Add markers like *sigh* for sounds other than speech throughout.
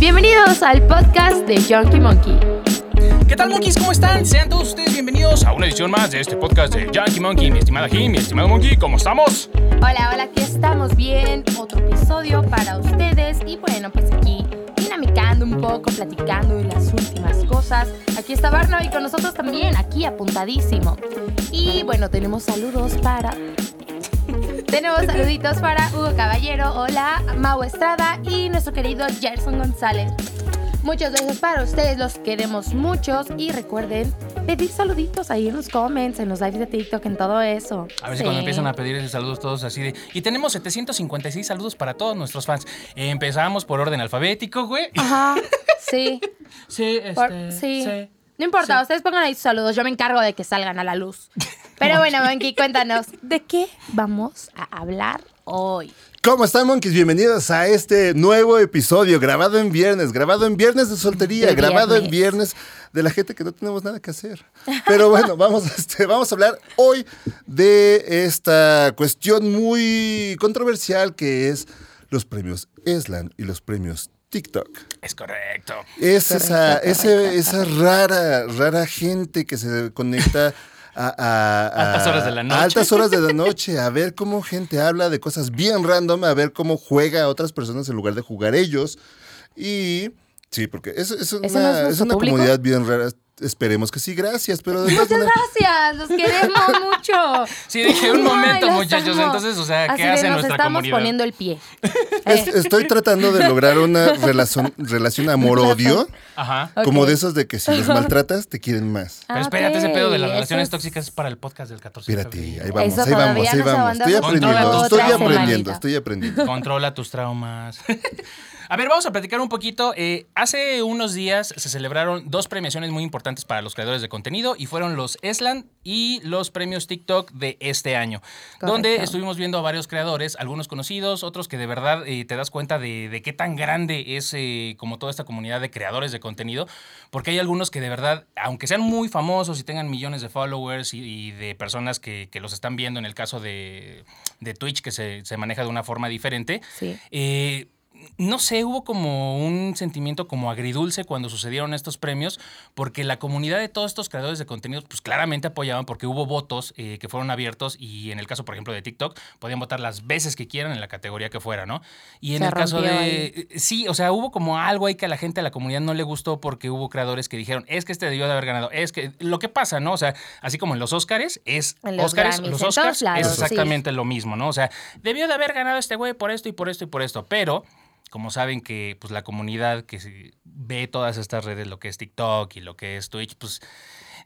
Bienvenidos al podcast de Junkie Monkey. ¿Qué tal, monkeys? ¿Cómo están? Sean todos ustedes bienvenidos a una edición más de este podcast de Yankee Monkey. Mi estimada Jim, mi estimado Monkey, ¿cómo estamos? Hola, hola, aquí estamos bien. Otro episodio para ustedes. Y bueno, pues aquí dinamicando un poco, platicando de las últimas cosas. Aquí está Barno y con nosotros también, aquí apuntadísimo. Y bueno, tenemos saludos para tenemos *laughs* saluditos para Hugo Caballero, hola, Mau Estrada y nuestro querido Gerson González. Muchos besos para ustedes, los queremos muchos y recuerden pedir saluditos ahí en los comments, en los lives de TikTok, en todo eso. A ver si Sí. cuando empiezan a pedir esos saludos todos así de... Y tenemos 756 saludos para todos nuestros fans. Empezamos por orden alfabético, güey. Ajá, *laughs* sí. Sí, por- este... sí. No importa, ustedes pongan ahí sus saludos, yo me encargo de que salgan a la luz. Pero bueno, Monkey, cuéntanos, ¿de qué vamos a hablar hoy? ¿Cómo están, monkeys? Bienvenidos a este nuevo episodio grabado en viernes, grabado en viernes de soltería, De grabado en viernes. de la gente que no tenemos nada que hacer. Pero bueno, *laughs* vamos, este, vamos a hablar hoy de esta cuestión muy controversial que es los premios ESLAN y los premios TikTok. Es correcto. Es Correcto, esa, ese- correcto. esa rara, rara gente que se conecta a, Altas horas de la noche. a altas horas de la noche, a ver cómo gente habla de cosas bien random, a ver cómo juega a otras personas en lugar de jugar ellos. Y sí, porque es, es una, ¿Ese no es es una comunidad bien rara. Esperemos que sí, gracias, pero Muchas maneras- gracias, los queremos *laughs* mucho. Sí, dije un Ay, momento, los muchachos. amo. Entonces, o sea, Así ¿qué de, hace nos nuestra estamos comunidad? poniendo el pie. *laughs* es- Eh, estoy tratando de lograr una relación, relación amor-odio, *laughs* como de esos de que si los maltratas, te quieren más. Pero Ah, espérate, ese ok, pedo de las relaciones es- tóxicas es para el podcast del 14 de Espérate, ahí vamos, Eso ahí vamos, ahí vamos. Estoy aprendiendo, estoy aprendiendo, estoy aprendiendo. Controla tus traumas. A ver, vamos a platicar un poquito. Eh, hace unos días se celebraron dos premiaciones muy importantes para los creadores de contenido y fueron los ESLAN y los premios TikTok de este año, Correcto. donde estuvimos viendo a varios creadores, algunos conocidos, otros que de verdad eh, te das cuenta de, de qué tan grande es eh, como toda esta comunidad de creadores de contenido, porque hay algunos que de verdad, aunque sean muy famosos y tengan millones de followers y, y de personas que, que los están viendo en el caso de, de Twitch, que se, se maneja de una forma diferente, Sí. No sé, hubo como un sentimiento como agridulce cuando sucedieron estos premios, porque la comunidad de todos estos creadores de contenidos, pues claramente apoyaban, porque hubo votos eh, que fueron abiertos y en el caso, por ejemplo, de TikTok, podían votar las veces que quieran en la categoría que fuera, ¿no? Y en Se el caso de... eh, Sí, o sea, hubo como algo ahí que a la gente, a la comunidad no le gustó porque hubo creadores que dijeron, es que este debió de haber ganado, es que lo que pasa, ¿no? O sea, así como en los Oscars, es... En los Óscares, Grammys, los es sí. exactamente lo mismo, ¿no? O sea, debió de haber ganado este güey por esto y por esto y por esto, pero como saben que pues la comunidad que ve todas estas redes, lo que es TikTok y lo que es Twitch, pues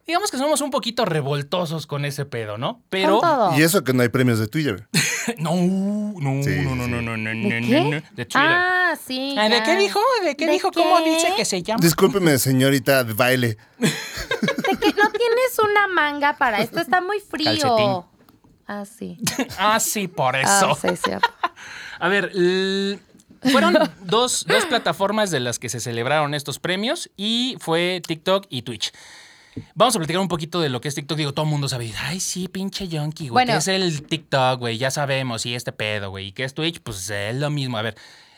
digamos que somos un poquito revoltosos con ese pedo, ¿no? Pero. Y eso que no hay premios de Twitter. *laughs* no, no, Sí, no, no, sí. no, no, no, ¿De no, qué? no, no, de Twitter. Ah, sí. Ah, ¿De qué dijo? ¿De qué ¿De dijo? ¿Cómo dice que se llama? Discúlpeme, señorita de baile. ¿De que no tienes una manga para esto? Está muy frío. Calcetín. Ah, sí. *laughs* Ah, sí, por Ah, eso. sí, cierto. *laughs* A ver, l- fueron dos, dos plataformas de las que se celebraron estos premios y fue TikTok y Twitch. Vamos a platicar un poquito de lo que es TikTok. Digo, todo el mundo sabe. Ay, sí, pinche junkie, güey. Bueno. ¿Qué es el TikTok, güey? Ya sabemos. Y este pedo, güey. ¿Y qué es Twitch? Pues es lo mismo. A ver,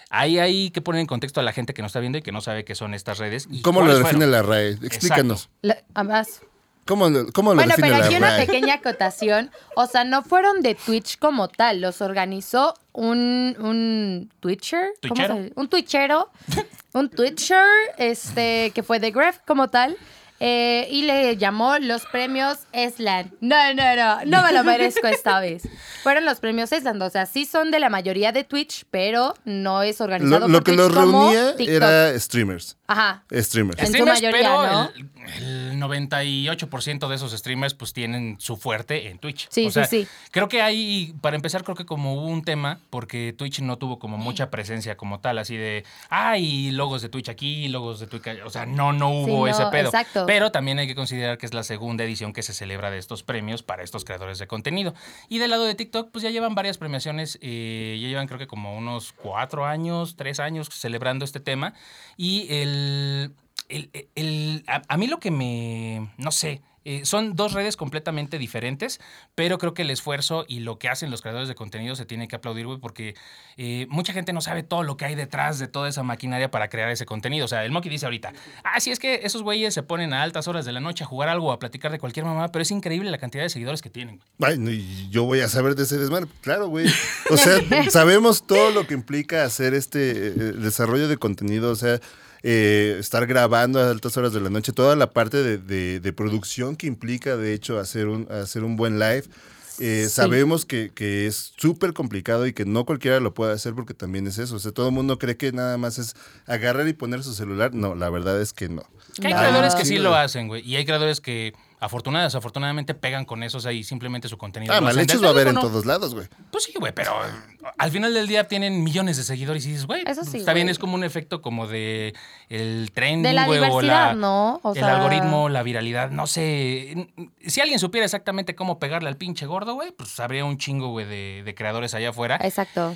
ahí hay que poner en contexto a la gente que no está viendo y que no sabe qué son estas redes. y ¿Cómo lo define fueron. la RAE? Explícanos. La- además, ¿Cómo, lo- cómo lo Bueno, define pero aquí una pequeña acotación. O sea, no fueron de Twitch como tal, los organizó un, un Twitcher. ¿Cómo se dice? Un Twitchero. un Twitcher, este, que fue de Gref como tal. Eh, y le llamó los premios Eslan. No, no, no, no me lo merezco esta *laughs* vez. Fueron los premios Eslan. O sea, sí son de la mayoría de Twitch, pero no es organizado Lo, lo por que Twitch los reunía TikTok. era streamers. Ajá. Streamers. En su Streamers, mayoría, pero ¿no? el, el 98% de esos streamers pues tienen su fuerte en Twitch. Sí, O sea, sí, sí. Creo que hay, para empezar, creo que como hubo un tema, porque Twitch no tuvo como mucha presencia como tal, así de, ay, logos de Twitch aquí, logos de Twitch allá". O sea, no, no Sí, hubo no, ese pedo. exacto. Pero también hay que considerar que es la segunda edición que se celebra de estos premios para estos creadores de contenido. Y del lado de TikTok, pues ya llevan varias premiaciones, eh, ya llevan creo que como unos cuatro años, tres años celebrando este tema. Y el... el- el- a, a mí lo que me, no sé, Eh, son dos redes completamente diferentes, pero creo que el esfuerzo y lo que hacen los creadores de contenido se tiene que aplaudir, güey, porque eh, mucha gente no sabe todo lo que hay detrás de toda esa maquinaria para crear ese contenido. O sea, el Moki dice ahorita, ah, sí, es que esos güeyes se ponen a altas horas de la noche a jugar algo, a platicar de cualquier mamá, pero es increíble la cantidad de seguidores que tienen. Ay, yo voy a saber de ese desmadre. Claro, güey. O sea, *laughs* sabemos todo lo que implica hacer este eh, desarrollo de contenido, o sea, eh, estar grabando a altas horas de la noche, toda la parte de, de- de producción que implica, de hecho, hacer un, hacer un buen live. Eh, Sí. Sabemos que, que es súper complicado y que no cualquiera lo puede hacer porque también es eso. O sea, todo el mundo cree que nada más es agarrar y poner su celular. No, la verdad es que no. Que hay creadores que sí lo hacen, güey. Y hay creadores que afortunadamente, desafortunadamente pegan con eso, o sea, y simplemente su contenido. Ah, lo hacen mal hechos del va a haber en todos lados, güey. Pues sí, güey, pero al final del día tienen millones de seguidores y dices, güey, Eso sí, está bien, es como un efecto como de el De la güey, o diversidad, la- ¿no? O el sea- algoritmo, la viralidad, no sé. Si alguien supiera exactamente cómo pegarle al pinche gordo, güey, pues habría un chingo, güey, de, de creadores allá afuera Exacto.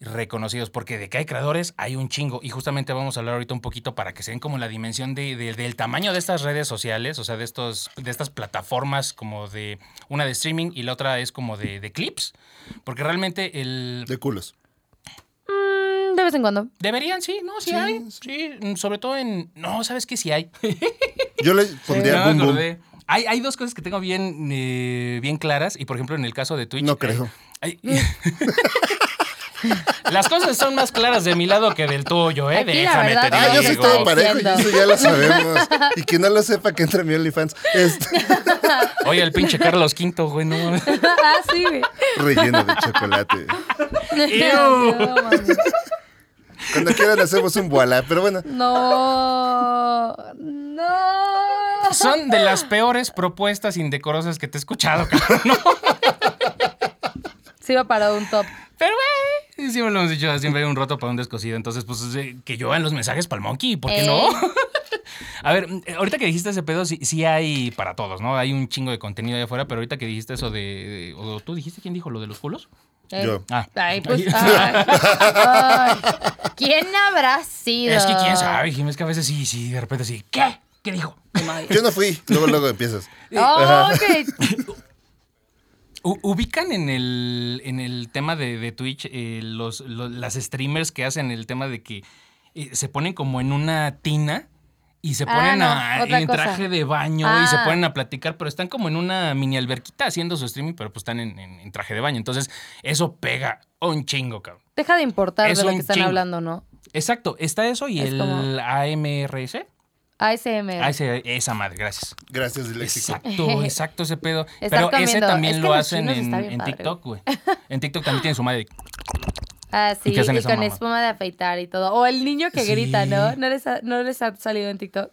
Reconocidos, porque de que hay creadores hay un chingo. Y justamente vamos a hablar ahorita un poquito para que se den como la dimensión de, de- del tamaño de estas redes sociales, o sea, de, estos, de estas plataformas como de una de streaming y la otra es como de, de clips, porque realmente el... De culos. Mm, de vez en cuando. Deberían, sí, no, sí, Sí, hay. Sí, mm, sobre todo en... No, ¿sabes qué? Sí hay. *laughs* Yo le pondría me boom boom. Hay, hay dos cosas que tengo bien, eh, bien claras y por ejemplo en el caso de Twitch... No eh, creo. hay- *laughs* *laughs* *laughs* Las cosas son más claras de mi lado que del tuyo, ¿eh? Aquí la Déjame verdad te Ah, yo soy digo. todo parejo y eso ya lo *laughs* sabemos. Y que no lo sepa que entra en mi OnlyFans. Este, *laughs* Oye, el pinche Carlos V, güey, no ah, sí, güey. relleno de chocolate. Cuando quieran hacemos un voilá. Pero bueno, No. No. Son de las peores propuestas indecorosas que te he escuchado, cabrón. ¿no? Sí va para un top. Pero, güey, siempre lo hemos dicho, siempre hay un roto para un descosido. Entonces, pues, que lluevan los mensajes para el monkey, ¿por qué Eh. no? *laughs* A ver, eh, ahorita que dijiste ese pedo, sí, sí hay para todos, ¿no? Hay un chingo de contenido allá afuera, pero ahorita que dijiste eso de... de- ¿O tú dijiste quién dijo lo de los culos? Eh, Yo. Ah. Ay, pues. *laughs* ay. Ay. ¿Quién habrá sido? Es que quién sabe, Jim, es que a veces sí, sí, de repente sí. ¿Qué? ¿Qué dijo? yo no fui. Luego, luego empiezas. Oh, ok. *laughs* Ubican en el, en el tema de, de Twitch eh, los, lo- las streamers que hacen el tema de que eh, se ponen como en una tina y se Ah, ponen no, a- en cosa. traje de baño y se Ah. ponen a platicar, pero están como en una mini alberquita haciendo su streaming, pero pues están en, en- en traje de baño. Entonces, eso pega un chingo, cabrón. Deja de importar Es de lo que están chingo. hablando, ¿no? Exacto, está eso y Es el como- AMRS. ASMR. Esa madre, gracias. Gracias, Léxico. Exacto, *laughs* exacto ese pedo. Pero ese también Es que lo hacen en, TikTok, güey. En TikTok también tienen su madre. Ah, sí, ¿Y con mamá? espuma de afeitar y todo. O el niño que Sí. grita, ¿no? ¿No les, ha, ¿No les ha salido en TikTok?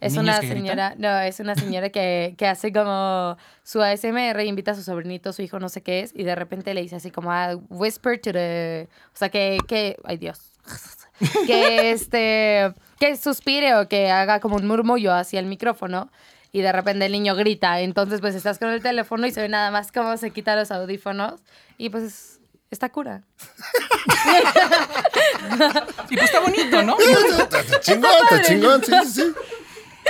Es ¿Niños una que gritan? señora, no, es una señora que, que hace como su ASMR, invita a su sobrinito, su hijo, no sé qué es, y de repente le dice así como, ah, whisper to the... O sea, que, que, ay Dios, que este, que suspire o que haga como un murmullo hacia el micrófono, y de repente el niño grita, entonces pues estás con el teléfono y se ve nada más cómo se quita los audífonos, y pues está cura. Y pues está bonito, ¿no? *laughs* Está chingón, está chingón, sí, sí, sí.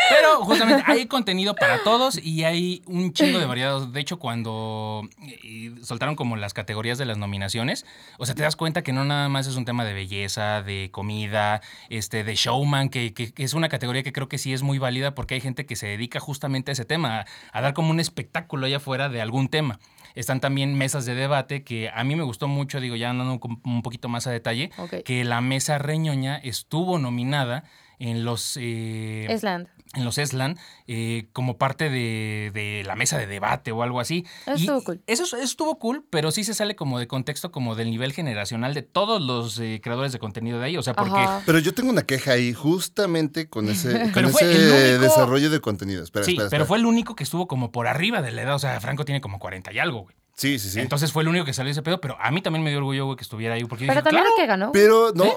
Pero justamente hay contenido para todos y hay un chingo de variedad. De hecho, cuando eh, soltaron como las categorías de las nominaciones, o sea, te das cuenta que no nada más es un tema de belleza, de comida, este, de showman, que, que- que es una categoría que creo que sí es muy válida porque hay gente que se dedica justamente a ese tema, a, a dar como un espectáculo allá afuera de algún tema. Están también mesas de debate que a mí me gustó mucho, digo, ya andando un, poquito más a detalle, que la mesa reñoña estuvo nominada en los... eh, Esland. En los ESLAN eh, como parte de, de la mesa de debate o algo así. Eso Y estuvo cool. Eso, eso estuvo cool, pero sí se sale como de contexto, como del nivel generacional de todos los eh, creadores de contenido de ahí. O sea, porque Ajá. Pero yo tengo una queja ahí justamente con ese, *laughs* con Pero ese único- desarrollo de contenido. Espera, sí, espera, pero espera. fue el único que estuvo como por arriba de la edad. O sea, Franco tiene como 40 y algo, güey. Sí, sí, sí. Entonces fue el único que salió ese pedo, pero a mí también me dio orgullo, güey, que estuviera ahí. Porque Pero dije, también claro, el que ganó. pero no, ¿Eh?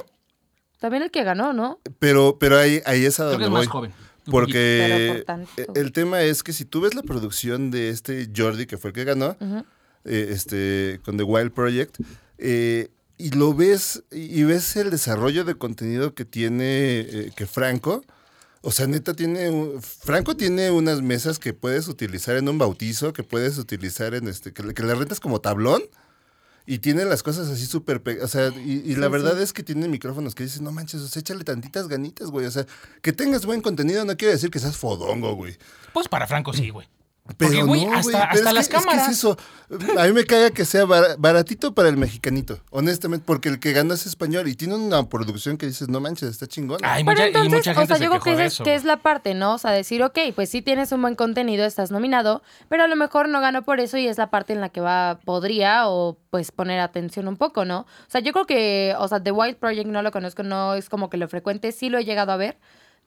También el que ganó, ¿no? pero, pero ahí, ahí es a creo que donde es voy. más joven. Porque por tantito. el tema es que si tú ves la producción de este Jordi, que fue el que ganó, eh, este, con The Wild Project, eh, y lo ves, y ves el desarrollo de contenido que tiene, eh, que Franco, O sea, neta tiene. un- Franco tiene unas mesas que puedes utilizar en un bautizo, que puedes utilizar en este. que, que le rentas como tablón. Y tiene las cosas así súper. pe- O sea, y, y la Sí, verdad sí. es que tiene micrófonos que dices, no manches, o sea, échale tantitas ganitas, güey. O sea, que tengas buen contenido no quiere decir que seas fodongo, güey. Pues para Franco sí, güey. Pero Porque, güey, no, hasta, güey, pero hasta es las que- es que cámaras. es eso. A mí me caga que sea bar- baratito para el mexicanito, honestamente, porque el que gana es español y tiene una producción que dices, no manches, está chingón. Ay, Pero mucha, entonces, y mucha gente o sea, se yo creo que, de es, eso. que es la parte, ¿no? O sea, decir, ok, pues sí tienes un buen contenido, estás nominado, pero a lo mejor no ganó por eso y es la parte en la que va, podría o pues poner atención un poco, ¿no? O sea, yo creo que, o sea, The Wild Project no lo conozco, no es como que lo frecuente, sí lo he llegado a ver,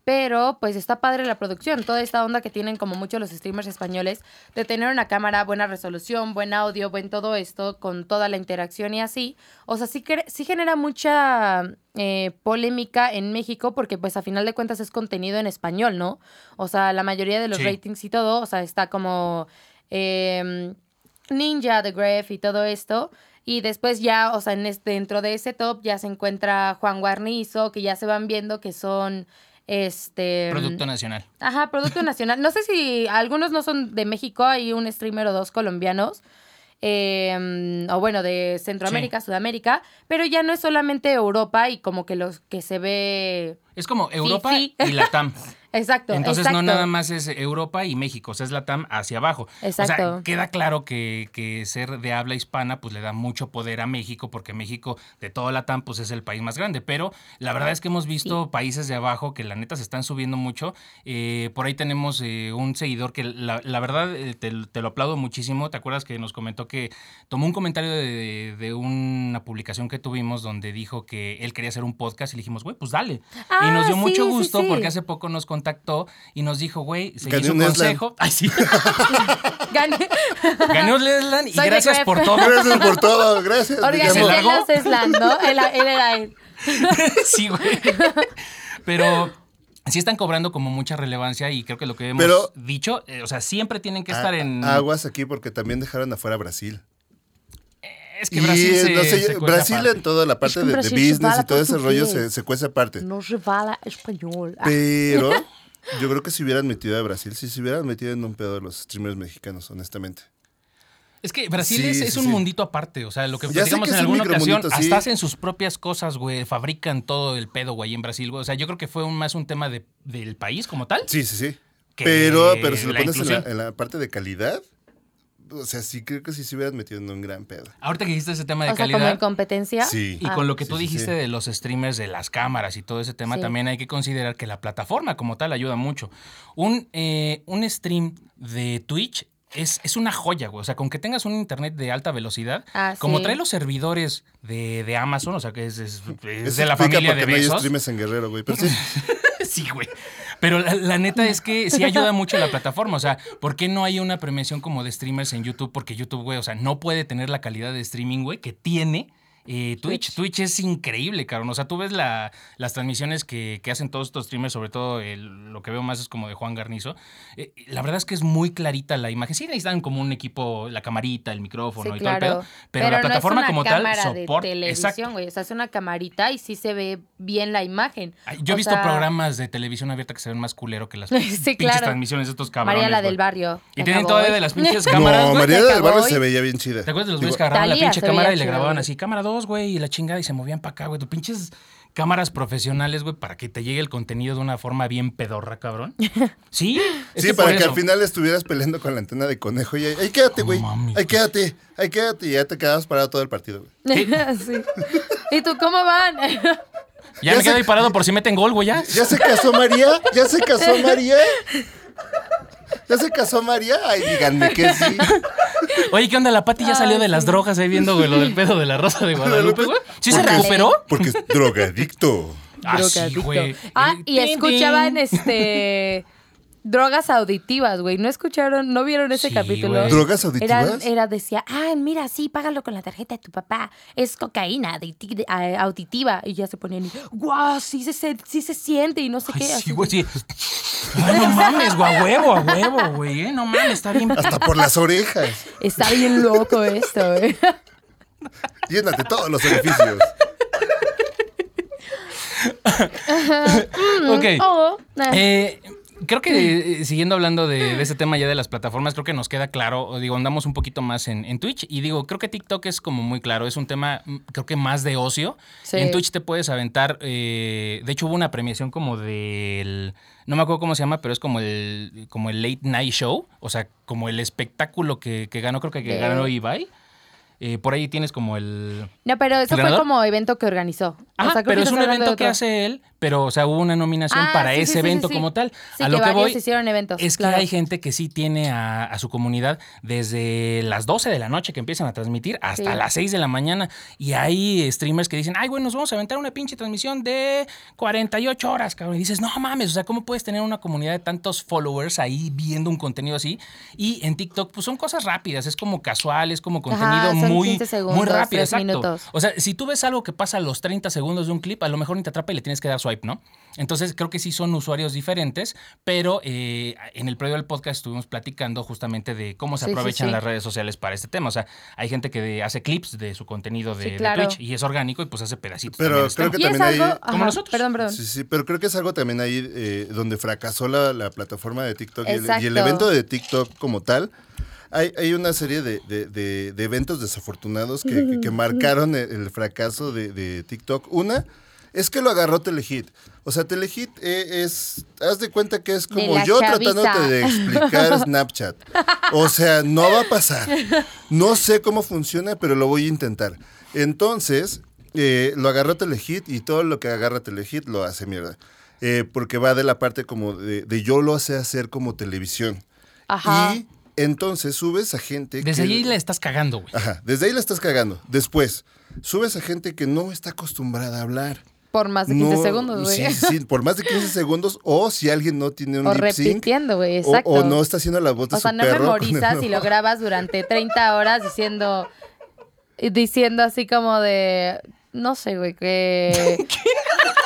pero pues está padre la producción, toda esta onda que tienen como muchos los streamers españoles de tener una cámara, buena resolución, buen audio, buen todo esto, con toda la interacción y así. O sea, sí, que, sí genera mucha eh, polémica en México porque pues a final de cuentas es contenido en español, ¿no? O sea, la mayoría de los Sí. ratings y todo, o sea, está como eh, Ninja, The Gref y todo esto. Y después ya, o sea, en este, dentro de ese top ya se encuentra Juan Guarnizo, que ya se van viendo que son este Producto nacional. Ajá, producto nacional. No sé si algunos no son de México, hay un streamer o dos colombianos. eh, o bueno, de Centroamérica, Sudamérica, pero ya no es solamente Europa y como que los que se ve. Es como Europa y Latam. *laughs* Exacto. Entonces exacto. no nada más es Europa y México, o sea, es Latam hacia abajo. O Exacto. sea, queda claro que, que ser de habla hispana pues le da mucho poder a México, porque México de todo Latam pues es el país más grande. Pero la verdad es que hemos visto países de abajo que la neta se están subiendo mucho. Eh, por ahí tenemos eh, un seguidor que la, la verdad eh, te, te lo aplaudo muchísimo. ¿Te acuerdas que nos comentó que tomó un comentario de, de una publicación que tuvimos donde dijo que él quería hacer un podcast y le dijimos, güey, pues dale. Y Ah, nos dio sí, mucho gusto sí. porque hace poco nos contactó y nos dijo, güey, Gané su un consejo. *laughs* Ay, sí. *laughs* Gané. Gané un Leslan y Soy gracias por todo. Gracias por todo, gracias. ¿Se largó? los Eslan, ¿no? Él, él era él. *laughs* sí, güey. Pero sí están cobrando como mucha relevancia y creo que lo que hemos Pero- dicho, eh, o sea, siempre tienen que estar A- en... Aguas aquí porque también dejaron afuera Brasil. Es que y Brasil se, no sé, se Brasil aparte. en toda la parte que de, business y todo ese rollo se, se cuece aparte. No se fala español. Ah, Pero *laughs* yo creo que si hubieran metido a Brasil, si se hubieran metido en un pedo de los streamers mexicanos, honestamente. Es que Brasil Sí, es, sí, es un sí. mundito aparte, o sea, lo que que en es un alguna ocasión, hasta hacen sus propias cosas, güey, fabrican todo el pedo, güey, en Brasil, güey. O sea, yo creo que fue un- más un tema de, del país como tal. Sí, sí, sí. Pero, pero si lo pones en la, inclusión. en la parte de calidad, o sea, sí creo que sí se hubieran metido en un gran pedo. Ahorita que dijiste ese tema de o sea, como calidad. en competencia. Sí. Y Ah. con lo que tú Sí, dijiste sí. de los streamers, de las cámaras y todo ese tema, Sí. también hay que considerar que la plataforma como tal ayuda mucho. Un, eh, un stream de Twitch es, es una joya, güey. O sea, con que tengas un internet de alta velocidad, Ah, como sí. trae los servidores de, de Amazon, o sea, que es, es- es de la familia de qué no hay Bezos. streamers en Guerrero, güey. Pero sí. *laughs* sí, güey. Pero la, neta es que sí ayuda mucho la plataforma. O sea, ¿por qué no hay una premiación como de streamers en YouTube? Porque YouTube, güey, o sea, no puede tener la calidad de streaming, güey, que tiene. Eh, Twitch. Twitch es increíble, cabrón. O sea, tú ves la- las transmisiones que, que hacen todos estos streamers, sobre todo el- lo que veo más es como de Juan Garnizo. Eh, la verdad es que es muy clarita la imagen. Sí necesitan como un equipo, la camarita, el micrófono Sí, y todo el pedo. Pero, la plataforma no es una como tal cámara soporta. televisión, güey. O sea, es una camarita y sí se ve bien la imagen. Yo he O visto sea, programas de televisión abierta que se ven más culero que las *laughs* Sí, pinches transmisiones de estos cabrones. María la del barrio. Y tienen acabó todavía de las pinches *laughs* cámaras, no. María del acabó Barrio se veía bien chida. ¿Te acuerdas de los güeyes que agarraban la pinche cámara y le grababan así, cámara 2, güey, y la chingada y se movían para acá, güey? Tus pinches cámaras profesionales, güey, para que te llegue el contenido de una forma bien pedorra, cabrón. *laughs* Sí, es Sí, que para que eso. al final estuvieras peleando con la antena de conejo y ahí, ahí quédate, güey. ahí quédate, ahí quédate y ya te quedabas parado todo el partido, güey. *laughs* sí. *laughs* ¿Y tú cómo van? Ya, Ya me quedo ahí parado por si meten gol, güey, ya. ¿Ya se casó María? ¿Ya se casó María? ¿Ya se casó María? Ay, díganme que sí. Oye, ¿qué onda? La Pati ya salió de las drogas ahí viendo, güey, lo del pedo de la Rosa de *laughs* Guadalupe, güey. ¿Sí se recuperó? Porque es drogadicto. Ah, sí, güey. Ah, y escuchaban este drogas auditivas, güey. ¿No escucharon, no vieron ese Sí, capítulo? güey. ¿Drogas auditivas? Era, era, decía, ah, mira, sí, págalo con la tarjeta de tu papá. Es cocaína auditi- eh, auditiva. Y ya se ponían, y, guau, sí se, se- sí se siente y no sé Ay, qué. sí, así. güey, sí. Ay, no mames, güey, a huevo, a huevo, güey. eh, No mames, está bien. Hasta por las orejas. Está bien loco esto, güey. Llénate todos los edificios. ok. Oh, eh. Creo que *laughs* eh, siguiendo hablando de, de ese tema ya de las plataformas, creo que nos queda claro, digo, andamos un poquito más en, en Twitch y digo, creo que TikTok es como muy claro, es un tema mm, creo que más de ocio. Sí. En Twitch te puedes aventar, eh, de hecho hubo una premiación como del, no me acuerdo cómo se llama, pero es como el, como el late night show, o sea, como el espectáculo que, que ganó, creo que, que ganó Ibai. Eh, por ahí tienes como el... No, pero eso ¿El fue como evento que organizó. Ajá, o sea, creo pero que es un evento que hace él, pero o sea, hubo una nominación Ah, para sí, ese sí, evento sí. como tal. A que lo que varios voy hicieron eventos, es que hay gente que sí tiene a, a su comunidad desde las 12 de la noche que empiezan a transmitir hasta las 6 de la mañana y hay streamers que dicen, "Ay, güey, nos vamos a aventar una pinche transmisión de 48 horas, cabrón." Y dices, "No mames, o sea, ¿cómo puedes tener una comunidad de tantos followers ahí viendo un contenido así?" Y en TikTok pues son cosas rápidas, es como casual, es como contenido Ajá, muy 15 segundos, muy rápido, exacto. minutos. O sea, si tú ves algo que pasa a los 30 segundos de un clip, a lo mejor ni te atrapa y le tienes que dar swipe, ¿no? Entonces creo que sí son usuarios diferentes, pero eh, en el previo del podcast estuvimos platicando justamente de cómo se Sí, aprovechan sí. las redes sociales para este tema. O sea, hay gente que de- hace clips de su contenido de, Sí, de claro. Twitch y es orgánico y pues hace pedacitos. Pero creo este que también ahí- Como ajá, nosotros. Perdón, perdón. Sí, sí, pero creo que es algo también ahí eh, donde fracasó la, la plataforma de TikTok y el, y el evento de TikTok como tal. Hay, hay una serie de, de- de- de eventos desafortunados que, que- que marcaron el, el fracaso de, de TikTok. Una es que lo agarró Telehit. O sea, Telehit eh, es, haz de cuenta que es como yo chaviza. tratándote de explicar *laughs* Snapchat. O sea, no va a pasar. No sé cómo funciona, pero lo voy a intentar. Entonces, eh, lo agarró Telehit y todo lo que agarra Telehit lo hace mierda. Eh, porque va de la parte como de, de yo lo sé hacer como televisión. Ajá. Y entonces subes a gente Desde que... ahí la estás cagando, güey. Ajá, desde ahí la estás cagando. Después, subes a gente que no está acostumbrada a hablar. Por más de 15 No, segundos, güey. Sí, sí, por más de 15 segundos. O si alguien no tiene un O lip sync. repitiendo, güey, O, exacto. o no está haciendo la voz de O sea, no perro. memorizas y lo grabas durante 30 horas diciendo diciendo así como de no sé, güey, que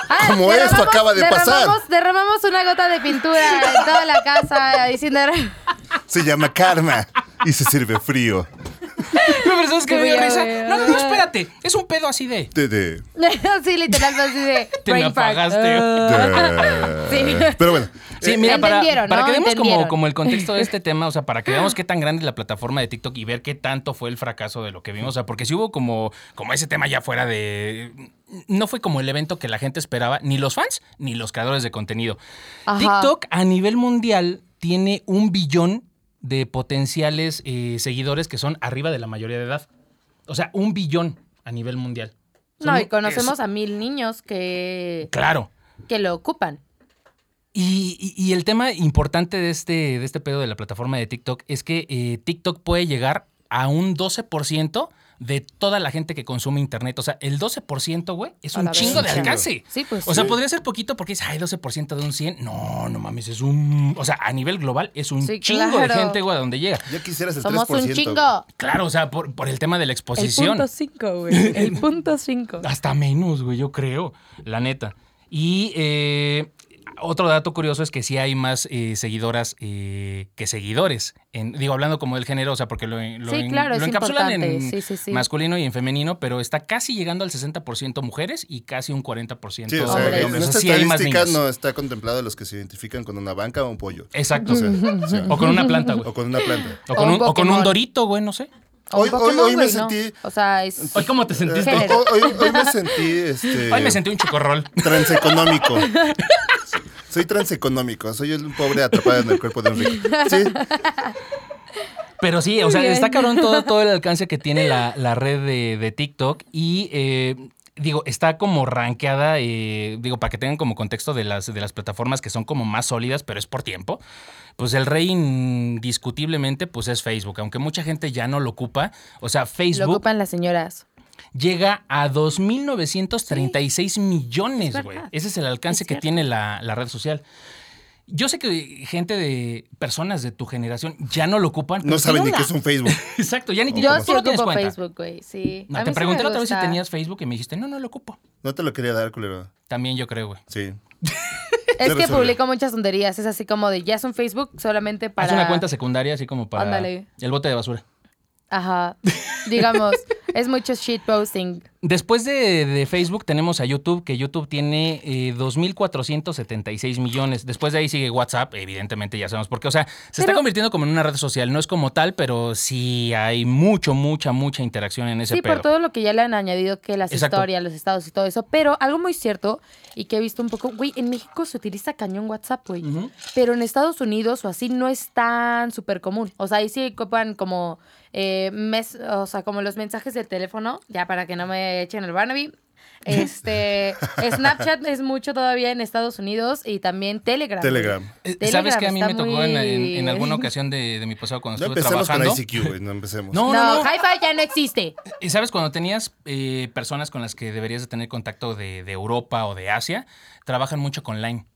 Ah, *laughs* Como esto acaba de pasar. Derramamos una gota de pintura en toda la casa diciendo Se llama karma y se sirve frío. No, pero ¿sabes qué me dio Güey, risa? güey. No, no, no, espérate. Es un pedo así de... De- de- *laughs* así literal así de Te me brain fart. apagaste. Ah, sí. Pero bueno. Sí, eh, mira, para, Entendieron, para ¿no? que demos como, como el contexto de este *laughs* tema, o sea, para que veamos qué tan grande es la plataforma de TikTok y ver qué tanto fue el fracaso de lo que vimos. O sea, porque si hubo como, como ese tema ya fuera de. No fue como el evento que la gente esperaba, ni los fans, ni los creadores de contenido. Ajá. TikTok a nivel mundial tiene un billón de potenciales eh, seguidores que son arriba de la mayoría de edad. O sea, un billón a nivel mundial. No, y conocemos es- a mil niños que, Claro. que lo ocupan. Y, y- y el tema importante de este, de este pedo de la plataforma de TikTok es que eh, TikTok puede llegar a un 12% de toda la gente que consume internet. O sea, el 12%, güey, es un chingo de verga. alcance. Sí, pues O sea, sí. podría ser poquito porque dices, ay, 12% de un 100. No, no mames, es un... O sea, a nivel global es un Sí, chingo de claro. gente, güey, a donde llega. Ya quisieras el Somos 3%. un chingo. Claro, o sea, por, por el tema de la El exposición. punto 5, güey. El *laughs* punto 5. Hasta menos, güey, yo creo, la neta. Y eh, otro dato curioso es que sí hay más eh, seguidoras eh, que seguidores. En, digo, hablando como del género, o sea, porque lo, lo, Sí, en- claro, lo es encapsulan importante. en Sí, sí, sí. masculino y en femenino, pero está casi llegando al 60% mujeres y casi un 40% Sí, o sea, Hombres. en esta sea, sí hay más estadística no está contemplado los que se identifican con una banca o un pollo. Exacto. O sea, *laughs* sí. O con una planta, güey. O con una planta. O con, O un un, o con un Pokémon. dorito, güey, no sé. Hoy- hoy- hoy me sentí- O sea, es... Hoy, ¿cómo te sentiste? Hoy me sentí este, Hoy me sentí un chocorrol. transeconómico. *laughs* Soy transeconómico, soy un pobre atrapado en el cuerpo de un rico. Sí, Pero sí, o sea, está cabrón todo, todo el alcance que tiene la, la red de, de TikTok y eh, digo, está como rankeada, eh, digo, para que tengan como contexto de las, de las plataformas que son como más sólidas, pero es por tiempo. Pues el rey indiscutiblemente pues es Facebook, aunque mucha gente ya no lo ocupa. O sea, Lo Facebook ocupan las señoras. Llega a 2.936 millones, Es güey. Ese es el alcance Es que tiene la, la red social. Yo sé que gente de personas de tu generación ya no lo ocupan. no saben ni qué es un Facebook. *laughs* Exacto, ya ni Yo sí ocupo cuenta. Facebook, güey, sí. No, te sí pregunté la otra vez si tenías Facebook y me dijiste, no, no lo ocupo. No te lo quería dar, culero. También yo creo, güey. Sí. *laughs* Es que publico muchas tonterías. Es así como de, ya es un Facebook solamente para... Haz una cuenta secundaria así como para Ándale. el bote de basura. Ajá. Digamos, *laughs* es mucho shit posting Después de, de Facebook tenemos a YouTube, que YouTube tiene eh, 2.476 millones. Después de ahí sigue WhatsApp, evidentemente ya sabemos por qué. O sea, se está convirtiendo como en una red social. No es como tal, pero sí hay mucho, mucha, mucha interacción en ese Sí, pedo. por todo lo que ya le han añadido, que las Exacto. historias, los estados y todo eso. Pero algo muy cierto y que he visto un poco, güey, en México se utiliza cañón WhatsApp, güey. Pero en Estados Unidos o así no es tan súper común. O sea, ahí sí copan como, eh, mes, o sea, como los mensajes de teléfono, ya para que no me echen el Barnaby. *laughs* Este, Snapchat es mucho todavía en Estados Unidos y también Telegram. Telegram. Eh, Telegram ¿Sabes que a mí me tocó en, en- muy- en alguna ocasión de, de mi pasado cuando No estuve empecemos con trabajando? ICQ, no empecemos. No, No, no, no. Hi-Fi ya no existe. Y sabes, cuando tenías eh, personas con las que deberías de tener contacto de, de Europa o de Asia, trabajan mucho con Line.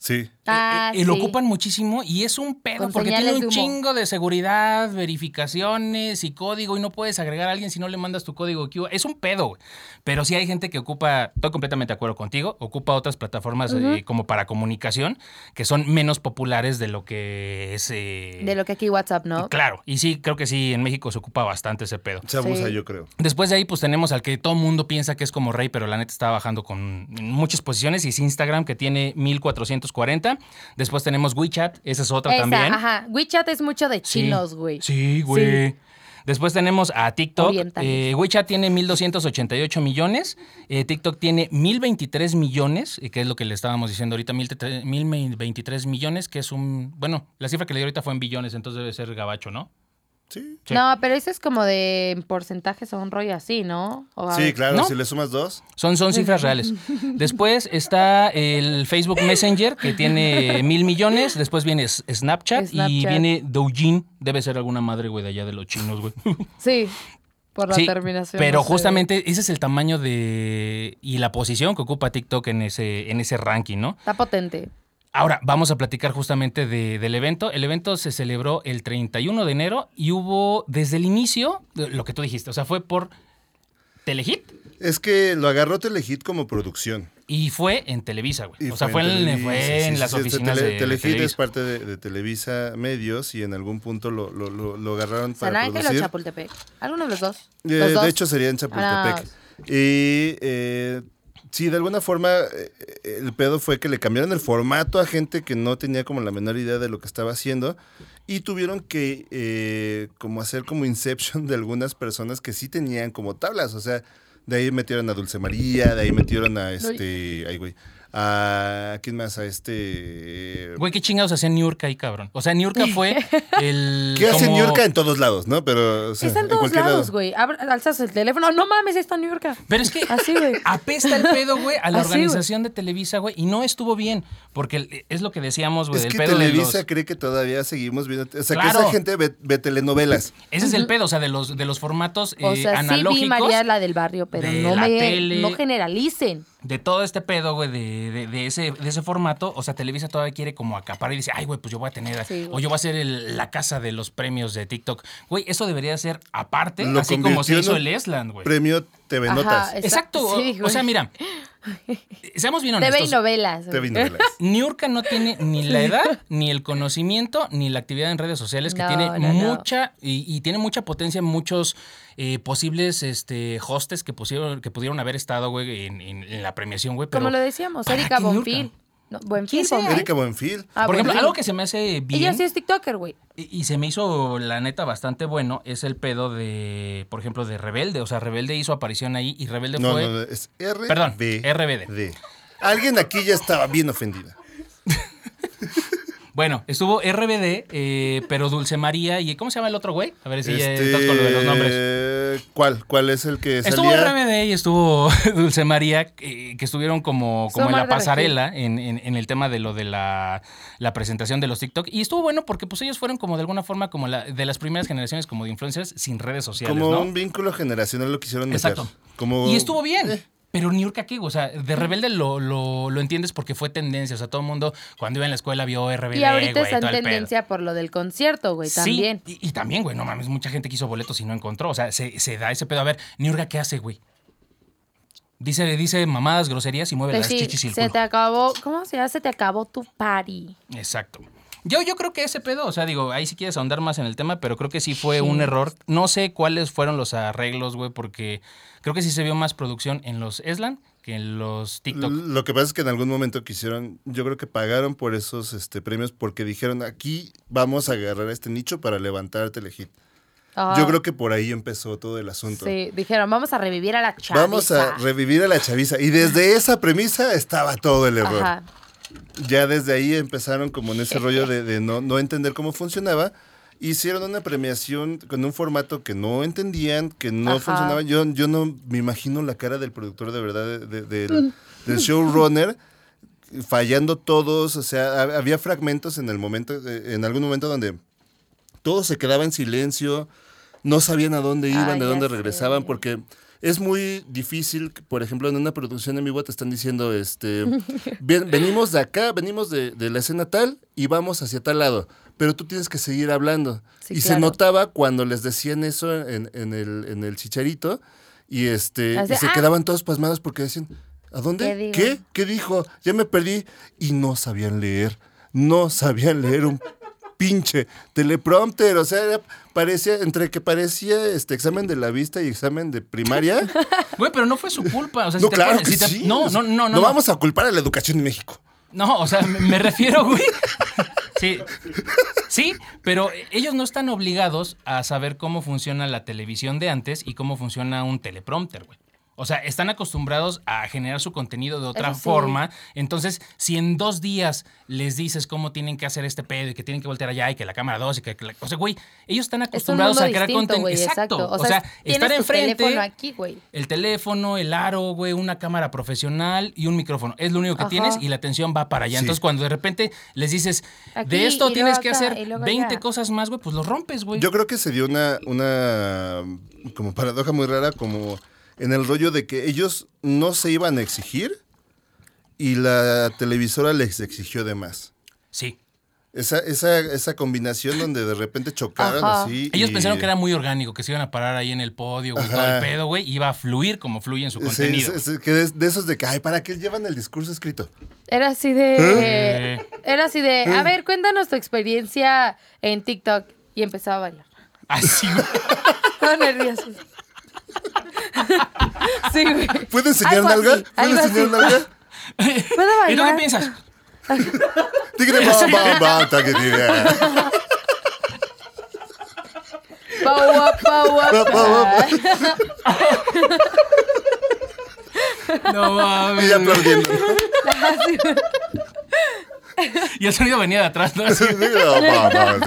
Sí. Ah, y lo sí. ocupan muchísimo y es un pedo Con porque tiene un chingo de seguridad, verificaciones y código y no puedes agregar a alguien si no le mandas tu código. Es un pedo, güey. Pero sí hay gente que ocupa, estoy completamente de acuerdo contigo, ocupa otras plataformas eh, como para comunicación que son menos populares de lo que es... eh, De lo que aquí WhatsApp, ¿no? Claro, y sí, creo que sí, en México se ocupa bastante ese pedo. Se abusa, Sí. yo creo. Después de ahí, pues tenemos al que todo mundo piensa que es como rey, pero la neta está bajando con muchas posiciones. Y es Instagram, que tiene 1440. Después tenemos WeChat, esa es otra Esa, también. ajá. WeChat es mucho de chinos, güey. Sí, güey. Después tenemos a TikTok. Eh, WeChat tiene 1.288 millones. Eh, TikTok tiene 1.023 millones, eh, que es lo que le estábamos diciendo ahorita, 1.023 1.023 millones, que es un... Bueno, la cifra que le di ahorita fue en billones, entonces debe ser gabacho, ¿no? Sí. Sí. No, pero eso es como de porcentajes o un rollo así, ¿no? O Sí, claro, ¿No? si le sumas dos. Son, son cifras reales. Después está el Facebook Messenger, que tiene mil millones. Después viene Snapchat, y viene Douyin. Debe ser alguna madre, güey, de allá de los chinos, güey. *laughs* Sí, por la Sí, terminación. Pero no sé. justamente ese es el tamaño de y la posición que ocupa TikTok en ese, en ese ranking, ¿no? Está potente. Ahora, vamos a platicar justamente de- del evento. El evento se celebró el 31 de enero y hubo desde el inicio, lo que tú dijiste, o sea, fue por Telehit Es que lo agarró Telehit como producción. y fue en Televisa, güey. Y O sea, fue, en, Televisa, fue sí, en sí, las sí, este oficinas Tele- de, de Telehit es Televisa. parte de, de Televisa Medios y en algún punto lo, lo, lo- lo agarraron San para Ángel o producir. Chapultepec. Alguno de los dos. Eh, Los dos. de hecho, sería en Ah. Chapultepec. Y eh, sí, de alguna forma, eh, el pedo fue que le cambiaron el formato a gente que no tenía como la menor idea de lo que estaba haciendo. Y tuvieron que eh, como hacer como inception de algunas personas que sí tenían como tablas. O sea, de ahí metieron a Dulce María, de ahí metieron a este. Ay, güey. A. ¿Quién más? A este. Güey, qué chingados hacía Niurka ahí, cabrón. O sea, Niurka fue *laughs* el. ¿Qué hace como- Niurka en todos lados, no? Pero. o sea, Está en todos lados, lado. güey. Alzas el teléfono. No mames, está en New York. Pero es que Así, güey. apesta el pedo, güey, a la Así, güey. organización de Televisa, güey, y no estuvo bien, porque es lo que decíamos, güey, Es del que pedo de Televisa los... cree que todavía seguimos viendo. O sea, Claro. que esa gente ve, ve telenovelas. Ese es el pedo, o sea, de los, de los formatos O eh, sea, sí analógicos. vi María la del barrio, pero de no me tele. no generalicen. De todo este pedo, güey, de, de- de ese, de ese formato, o sea, Televisa todavía quiere como acaparar y dice, ay, güey, pues yo voy a tener, Sí, o yo voy a ser el- la casa de los premios de TikTok. Güey, eso debería ser aparte, Lo así como se hizo el Esland, güey. Premio TV Ajá, Notas. Exacto, o- Sí, o, güey. sea, mira, *laughs* seamos bien TV y honestos. novelas. güey. TV Novelas. *laughs* Niurka no tiene ni la edad, ni el conocimiento, ni la actividad en redes sociales, que No, tiene no, no. mucha y, y tiene mucha potencia en muchos eh, posibles este, hostes que, pusieron, que pudieron haber estado, güey, en, en- en la premiación, güey. Como pero lo decíamos, ¿para Erika qué Niurka? Bonfil. No, Buenfil. Bonfil. Erika Buenfil. Ah, Por ejemplo, Buenfil. algo que se me hace bien Ella sí es TikToker, güey. y, y se me hizo, la neta, bastante bueno es el pedo de, por ejemplo, de Rebelde. O sea, Rebelde hizo aparición ahí y Rebelde No, fue... no, no, es RBD. Perdón, RBD. Alguien aquí ya estaba bien ofendida. *laughs* Bueno, estuvo RBD, eh, pero Dulce María y... ¿Cómo se llama el otro güey? A ver si ya Este, estás con lo de los nombres. ¿Cuál? ¿Cuál es el que Estuvo salía? RBD y estuvo *laughs* Dulce María, eh, que estuvieron como, como en la pasarela en, en- en el tema de lo de la, la presentación de los TikTok. Y estuvo bueno porque pues ellos fueron como de alguna forma como la, de las primeras generaciones como de influencers sin redes sociales, Como ¿no? un vínculo generacional lo quisieron meter. Exacto. Como, Y estuvo bien. Eh, Pero Niurka, ¿qué? O sea, de Rebelde lo, lo, lo entiendes porque fue tendencia. O sea, todo el mundo cuando iba en la escuela vio RBD, Y ahorita güey, está en tendencia por lo del concierto, güey, también. Sí, y, y también, güey, no mames, mucha gente quiso boletos y no encontró. O sea, se, se da ese pedo. A ver, Niurka, ¿qué hace, güey? Dice, dice mamadas, groserías y mueve las Decir, chichis y el se culo. te acabó, ¿cómo se llama? Se te acabó tu party. Exacto. Yo, yo creo que ese pedo, o sea, digo, ahí si quieres ahondar más en el tema, pero creo que sí fue un error. No sé cuáles fueron los arreglos, güey, porque creo que sí se vio más producción en los Eslan que en los TikTok. Lo que pasa es que en algún momento quisieron, yo creo que pagaron por esos este, premios porque dijeron, aquí vamos a agarrar este nicho para levantar Telehit. Ah, Yo creo que por ahí empezó todo el asunto. Sí, dijeron, vamos a revivir a la chaviza. Vamos a revivir a la chaviza. Y desde esa premisa estaba todo el error. Ajá. Ya desde ahí empezaron como en ese rollo de, de no, no entender cómo funcionaba. Hicieron una premiación con un formato que no entendían, que no Ajá. funcionaba. Yo, yo no me imagino la cara del productor de verdad, de- de- del, del showrunner, fallando todos. O sea, ha- había fragmentos en el momento, eh, en algún momento donde todo se quedaba en silencio, no sabían a dónde iban, Ah, de dónde sé. regresaban, porque es muy difícil, por ejemplo, en una producción en vivo te están diciendo, este, "Ven- venimos de acá, venimos de, de la escena tal y vamos hacia tal lado, pero tú tienes que seguir hablando. Sí, y se notaba cuando les decían eso en, en el, en el chicharito y, este, y se "Ah". quedaban todos pasmados porque decían, ¿a dónde? ¿Qué? ¿Qué? ¿Qué dijo? Ya me perdí. Y no sabían leer, no sabían leer un pinche teleprompter, o sea, era- parecía, entre que parecía este examen de la vista y examen de primaria. *laughs* Güey, pero no fue su culpa. O sea, no, si te claro pones- que si te- sí. No, no, no, no. No vamos a culpar a la educación en México. No, o sea, me, me refiero, güey. Sí. Sí, pero ellos no están obligados a saber cómo funciona la televisión de antes y cómo funciona un teleprompter, güey. O sea, están acostumbrados a generar su contenido de otra sí. forma. Entonces, si en dos días les dices cómo tienen que hacer este pedo y que tienen que voltear allá y que la cámara 2 y que... la- o sea, güey, ellos están Es un acostumbrados mundo a crear contenido. Exacto. exacto. O sea, estar enfrente teléfono aquí, güey. el teléfono, el aro, güey, una cámara profesional y un micrófono. Es lo único que Ajá. tienes y la atención va para allá. Sí. Entonces, cuando de repente les dices, Aquí de esto tienes que acá, hacer y luego 20 allá. cosas más, güey, pues lo rompes, güey. Yo creo que se dio una, una como paradoja muy rara, como en el rollo de que ellos no se iban a exigir y la televisora les exigió de más. Sí. Esa, esa, esa combinación donde de repente chocaron Ajá. así. Ellos y- pensaron que era muy orgánico, que se iban a parar ahí en el podio, güey, todo el pedo, güey, iba a fluir como fluye en su Sí, contenido. sí, sí, que de, de esos de que, ay, ¿para qué llevan el discurso escrito? Era así de. ¿Eh? Era así de. A ver, cuéntanos tu experiencia en TikTok. Y empezaba a bailar. Así, güey. *laughs* Todo nervioso. *laughs* sí, güey. ¿Puede enseñar Algo nalga? así, ¿Puede algo enseñar así. nalga? *laughs* ¿Puedo bailar? ¿Y tú qué piensas? *laughs* Tigre, bam, bam, bam, taque, tigre. Paua, paua, Pa, pa, pa. No mames. Y aplaudiendo. Y el sonido venía de atrás, ¿no? Bam, bam.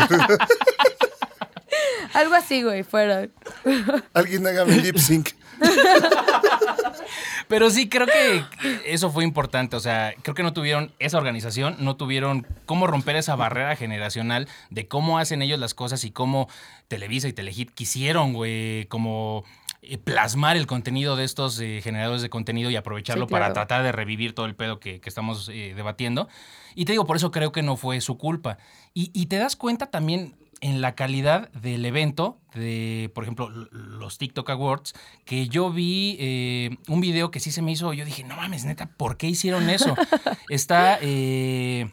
*laughs* Algo así, güey, fueron. *laughs* Alguien hágame lip sync. *laughs* Pero sí, creo que eso fue importante. O sea, creo que no tuvieron esa organización, no tuvieron cómo romper esa barrera generacional de cómo hacen ellos las cosas y cómo Televisa y Telehit quisieron, güey, como eh, plasmar el contenido de estos eh, generadores de contenido y aprovecharlo Sí, para tratar de revivir todo el pedo que, que estamos eh, debatiendo. Y te digo, por eso creo que no fue su culpa. Y, y te das cuenta también en la calidad del evento, de, por ejemplo, los TikTok Awards, que yo vi eh, un video que sí se me hizo, yo dije, no mames, neta, ¿por qué hicieron eso? *laughs* Está eh,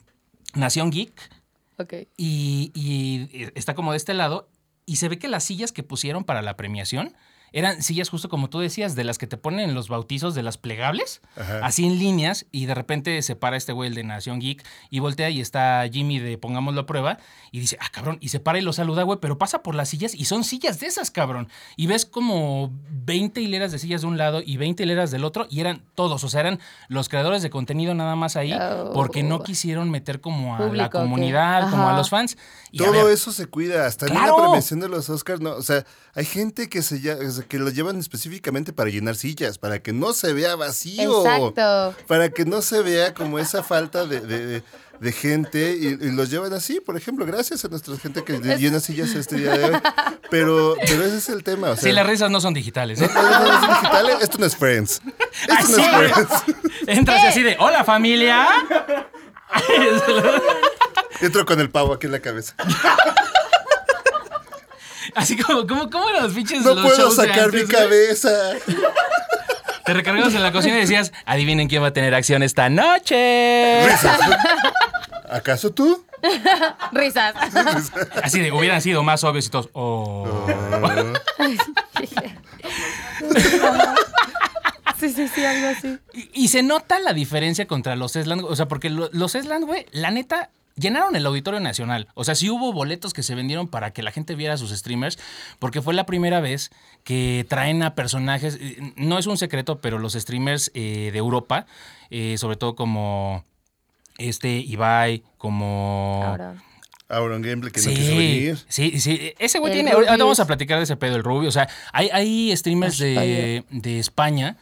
Nación Geek Ok. y, y está como de este lado y se ve que las sillas que pusieron para la premiación eran sillas justo como tú decías, de las que te ponen en los bautizos de las plegables, Ajá. así en líneas, y de repente se para este güey, el de Nación Geek, y voltea y está Jimmy de Pongámoslo a prueba, y dice, ah, cabrón, y se para y lo saluda, güey, pero pasa por las sillas y son sillas de esas, cabrón. Y ves como 20 hileras de sillas de un lado y 20 hileras del otro, y eran todos, o sea, eran los creadores de contenido nada más ahí, Oh. porque no quisieron meter como a Público, la comunidad, como a los fans. Y a Todo ver, eso se cuida, hasta en ¡Claro! una premiación de los Oscars, no, o sea, hay gente que se lla- o sea, que lo llevan específicamente para llenar sillas, para que no se vea vacío. Exacto. Para que no se vea como esa falta de, de- de- de gente y, y los llevan así, por ejemplo, gracias a nuestra gente que llena sillas este día de hoy. Pero, pero ese es el tema, o sea, Sí, las risas no son digitales, ¿eh? no, no, no es digital, esto no es Friends. Esto Ah, no es. Friends. Entras así de, hola familia. Entro con el pavo aquí en la cabeza. *laughs* Así como, como, ¿cómo eran los pinches No los puedo sacar mi antes, cabeza. *laughs* Te recargabas en la cocina y decías, adivinen quién va a tener acción esta noche. Risas. ¿Acaso tú? Risas. Así de, hubieran sido más obvios y todos. Oh. *laughs* sí, sí, sí, algo así. Y, y se nota la diferencia contra los Esland, o sea, porque lo- los Esland, güey, la neta, llenaron el Auditorio Nacional. O sea, sí hubo boletos que se vendieron para que la gente viera a sus streamers, porque fue la primera vez que traen a personajes, eh, no es un secreto, pero los streamers eh, de Europa, eh, sobre todo como este Ibai, como... Ahora. Auron Gameplay que no Sí, quiso venir. sí, sí. Ese güey tiene. Ahorita Rubius. vamos a platicar de ese pedo, el Rubio. O sea, hay, hay streamers de, de España,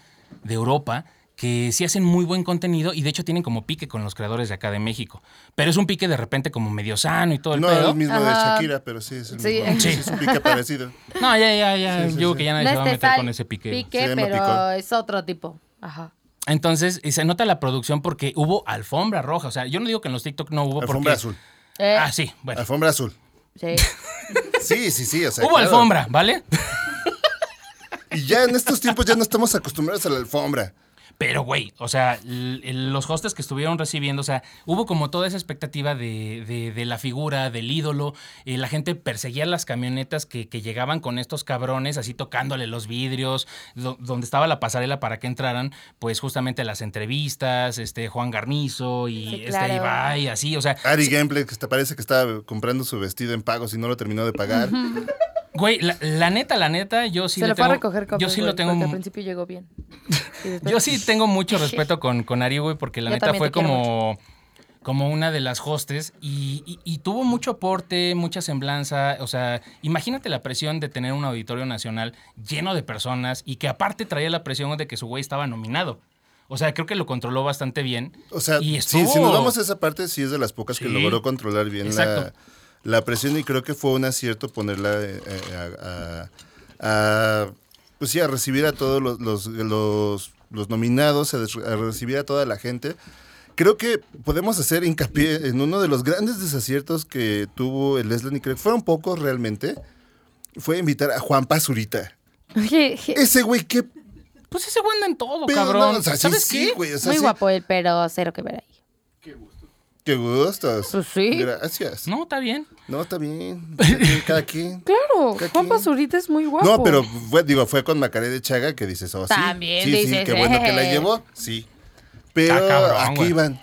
de Europa, que sí hacen muy buen contenido y de hecho tienen como pique con los creadores de acá de México. Pero es un pique de repente como medio sano y todo el No pedo. el mismo de. Shakira, pero sí es el Sí. mismo. Sí. Sí, es un pique parecido. *laughs* No, ya, ya, ya. Sí, sí, Yo creo sí. que ya nadie No se es va a meter con ese pique. Pique, llama pero picón. es otro tipo. Ajá. Entonces, y se nota la producción porque hubo alfombra roja. O sea, yo no digo que en los TikTok no hubo Alfombra porque. azul. Eh, Ah, sí, bueno. Alfombra azul. sí. *laughs* Sí, sí, sí. O sea, hubo claro. alfombra, ¿vale? Y ya en estos tiempos ya no estamos acostumbrados a la alfombra. Pero, güey, o sea, los hostes que estuvieron recibiendo, o sea, hubo como toda esa expectativa de, de- de la figura, del ídolo. eh, la gente perseguía las camionetas que, que llegaban con estos cabrones, así tocándole los vidrios, do- donde estaba la pasarela para que entraran, pues justamente las entrevistas, este Juan Garnizo y Sí, este claro. Ibai, así, o sea, Ari Gameplay, que te parece que estaba comprando su vestido en pagos y no lo terminó de pagar. *laughs* güey, la, la neta, la neta, yo sí Se le lo fue tengo, a recoger Coppel, yo sí güey, lo tengo porque al principio llegó bien. *laughs* Después- Yo sí tengo mucho *laughs* respeto con, con Ari, güey, porque la Yo neta fue como, como una de las hostes y, y- y tuvo mucho aporte, mucha semblanza. O sea, imagínate la presión de tener un auditorio nacional lleno de personas y que aparte traía la presión de que su güey estaba nominado. O sea, creo que lo controló bastante bien. O sea, y sí, estuvo- si nos vamos a esa parte, sí es de las pocas que Sí. logró controlar bien Exacto. la presión y creo que fue un acierto ponerla eh, eh, a, a- a, pues sí, a recibir a todos los, los, los- los nominados, a, des- a recibir a toda la gente. Creo que podemos hacer hincapié en uno de los grandes desaciertos que tuvo el Leslie, y creo que fueron pocos realmente, fue invitar a Juan Pazurita. Ese güey, qué Pues ese güey anda en todo, pedo, cabrón. no, o sea, ¿Sabes sí, qué? güey, o sea, Muy sí. guapo él, pero cero que ver ahí. Qué gustos. Pues sí. Gracias. No, está bien. No, está bien. Cada quien. *laughs* Claro, Cada Juan quien. Pazurita es muy guapo. No, pero fue, digo, fue con Macaré de Chaga que dices, oh, sí. También sí, sí, qué bueno que la eh. llevó, sí. Pero Está cabrón, aquí güey. iban.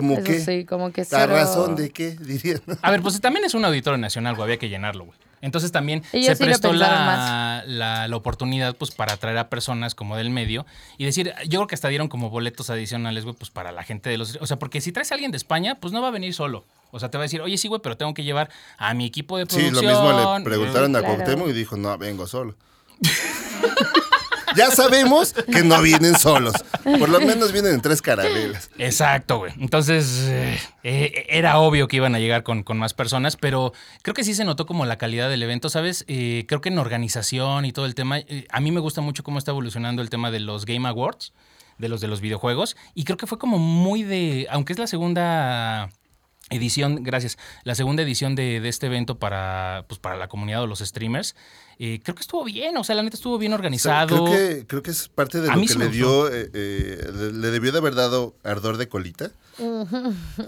Como que. sí, como que ¿A cero. razón de qué? *laughs* Dirían. A ver, pues también es un auditorio nacional, güey, había que llenarlo, güey. Entonces también Ellos se sí prestó la, la, la oportunidad, pues, para atraer a personas como del medio y decir, yo creo que hasta dieron como boletos adicionales, güey, pues para la gente de los... O sea, porque si traes a alguien de España, pues no va a venir solo. O sea, te va a decir, oye, sí, güey, pero tengo que llevar a mi equipo de Sí, producción. lo mismo le preguntaron a Claro. Cuauhtémoc y dijo, no, vengo solo. *laughs* ya sabemos que no vienen solos. Por lo menos vienen en tres carabelas. Exacto, güey. Entonces, eh, eh, era obvio que iban a llegar con, con más personas, pero creo que sí se notó como la calidad del evento, ¿sabes? Eh, creo que en organización y todo el tema, a mí me gusta mucho cómo está evolucionando el tema de los Game Awards, de los de los videojuegos, y creo que fue como muy de, aunque es la segunda edición, gracias, la segunda edición de, de este evento para, pues, para la comunidad o los streamers, eh, creo que estuvo bien, o sea, la neta estuvo bien O sea, organizado. creo, que, creo que es parte de A lo que le dio, eh, eh, le, le debió de haber dado ardor de colita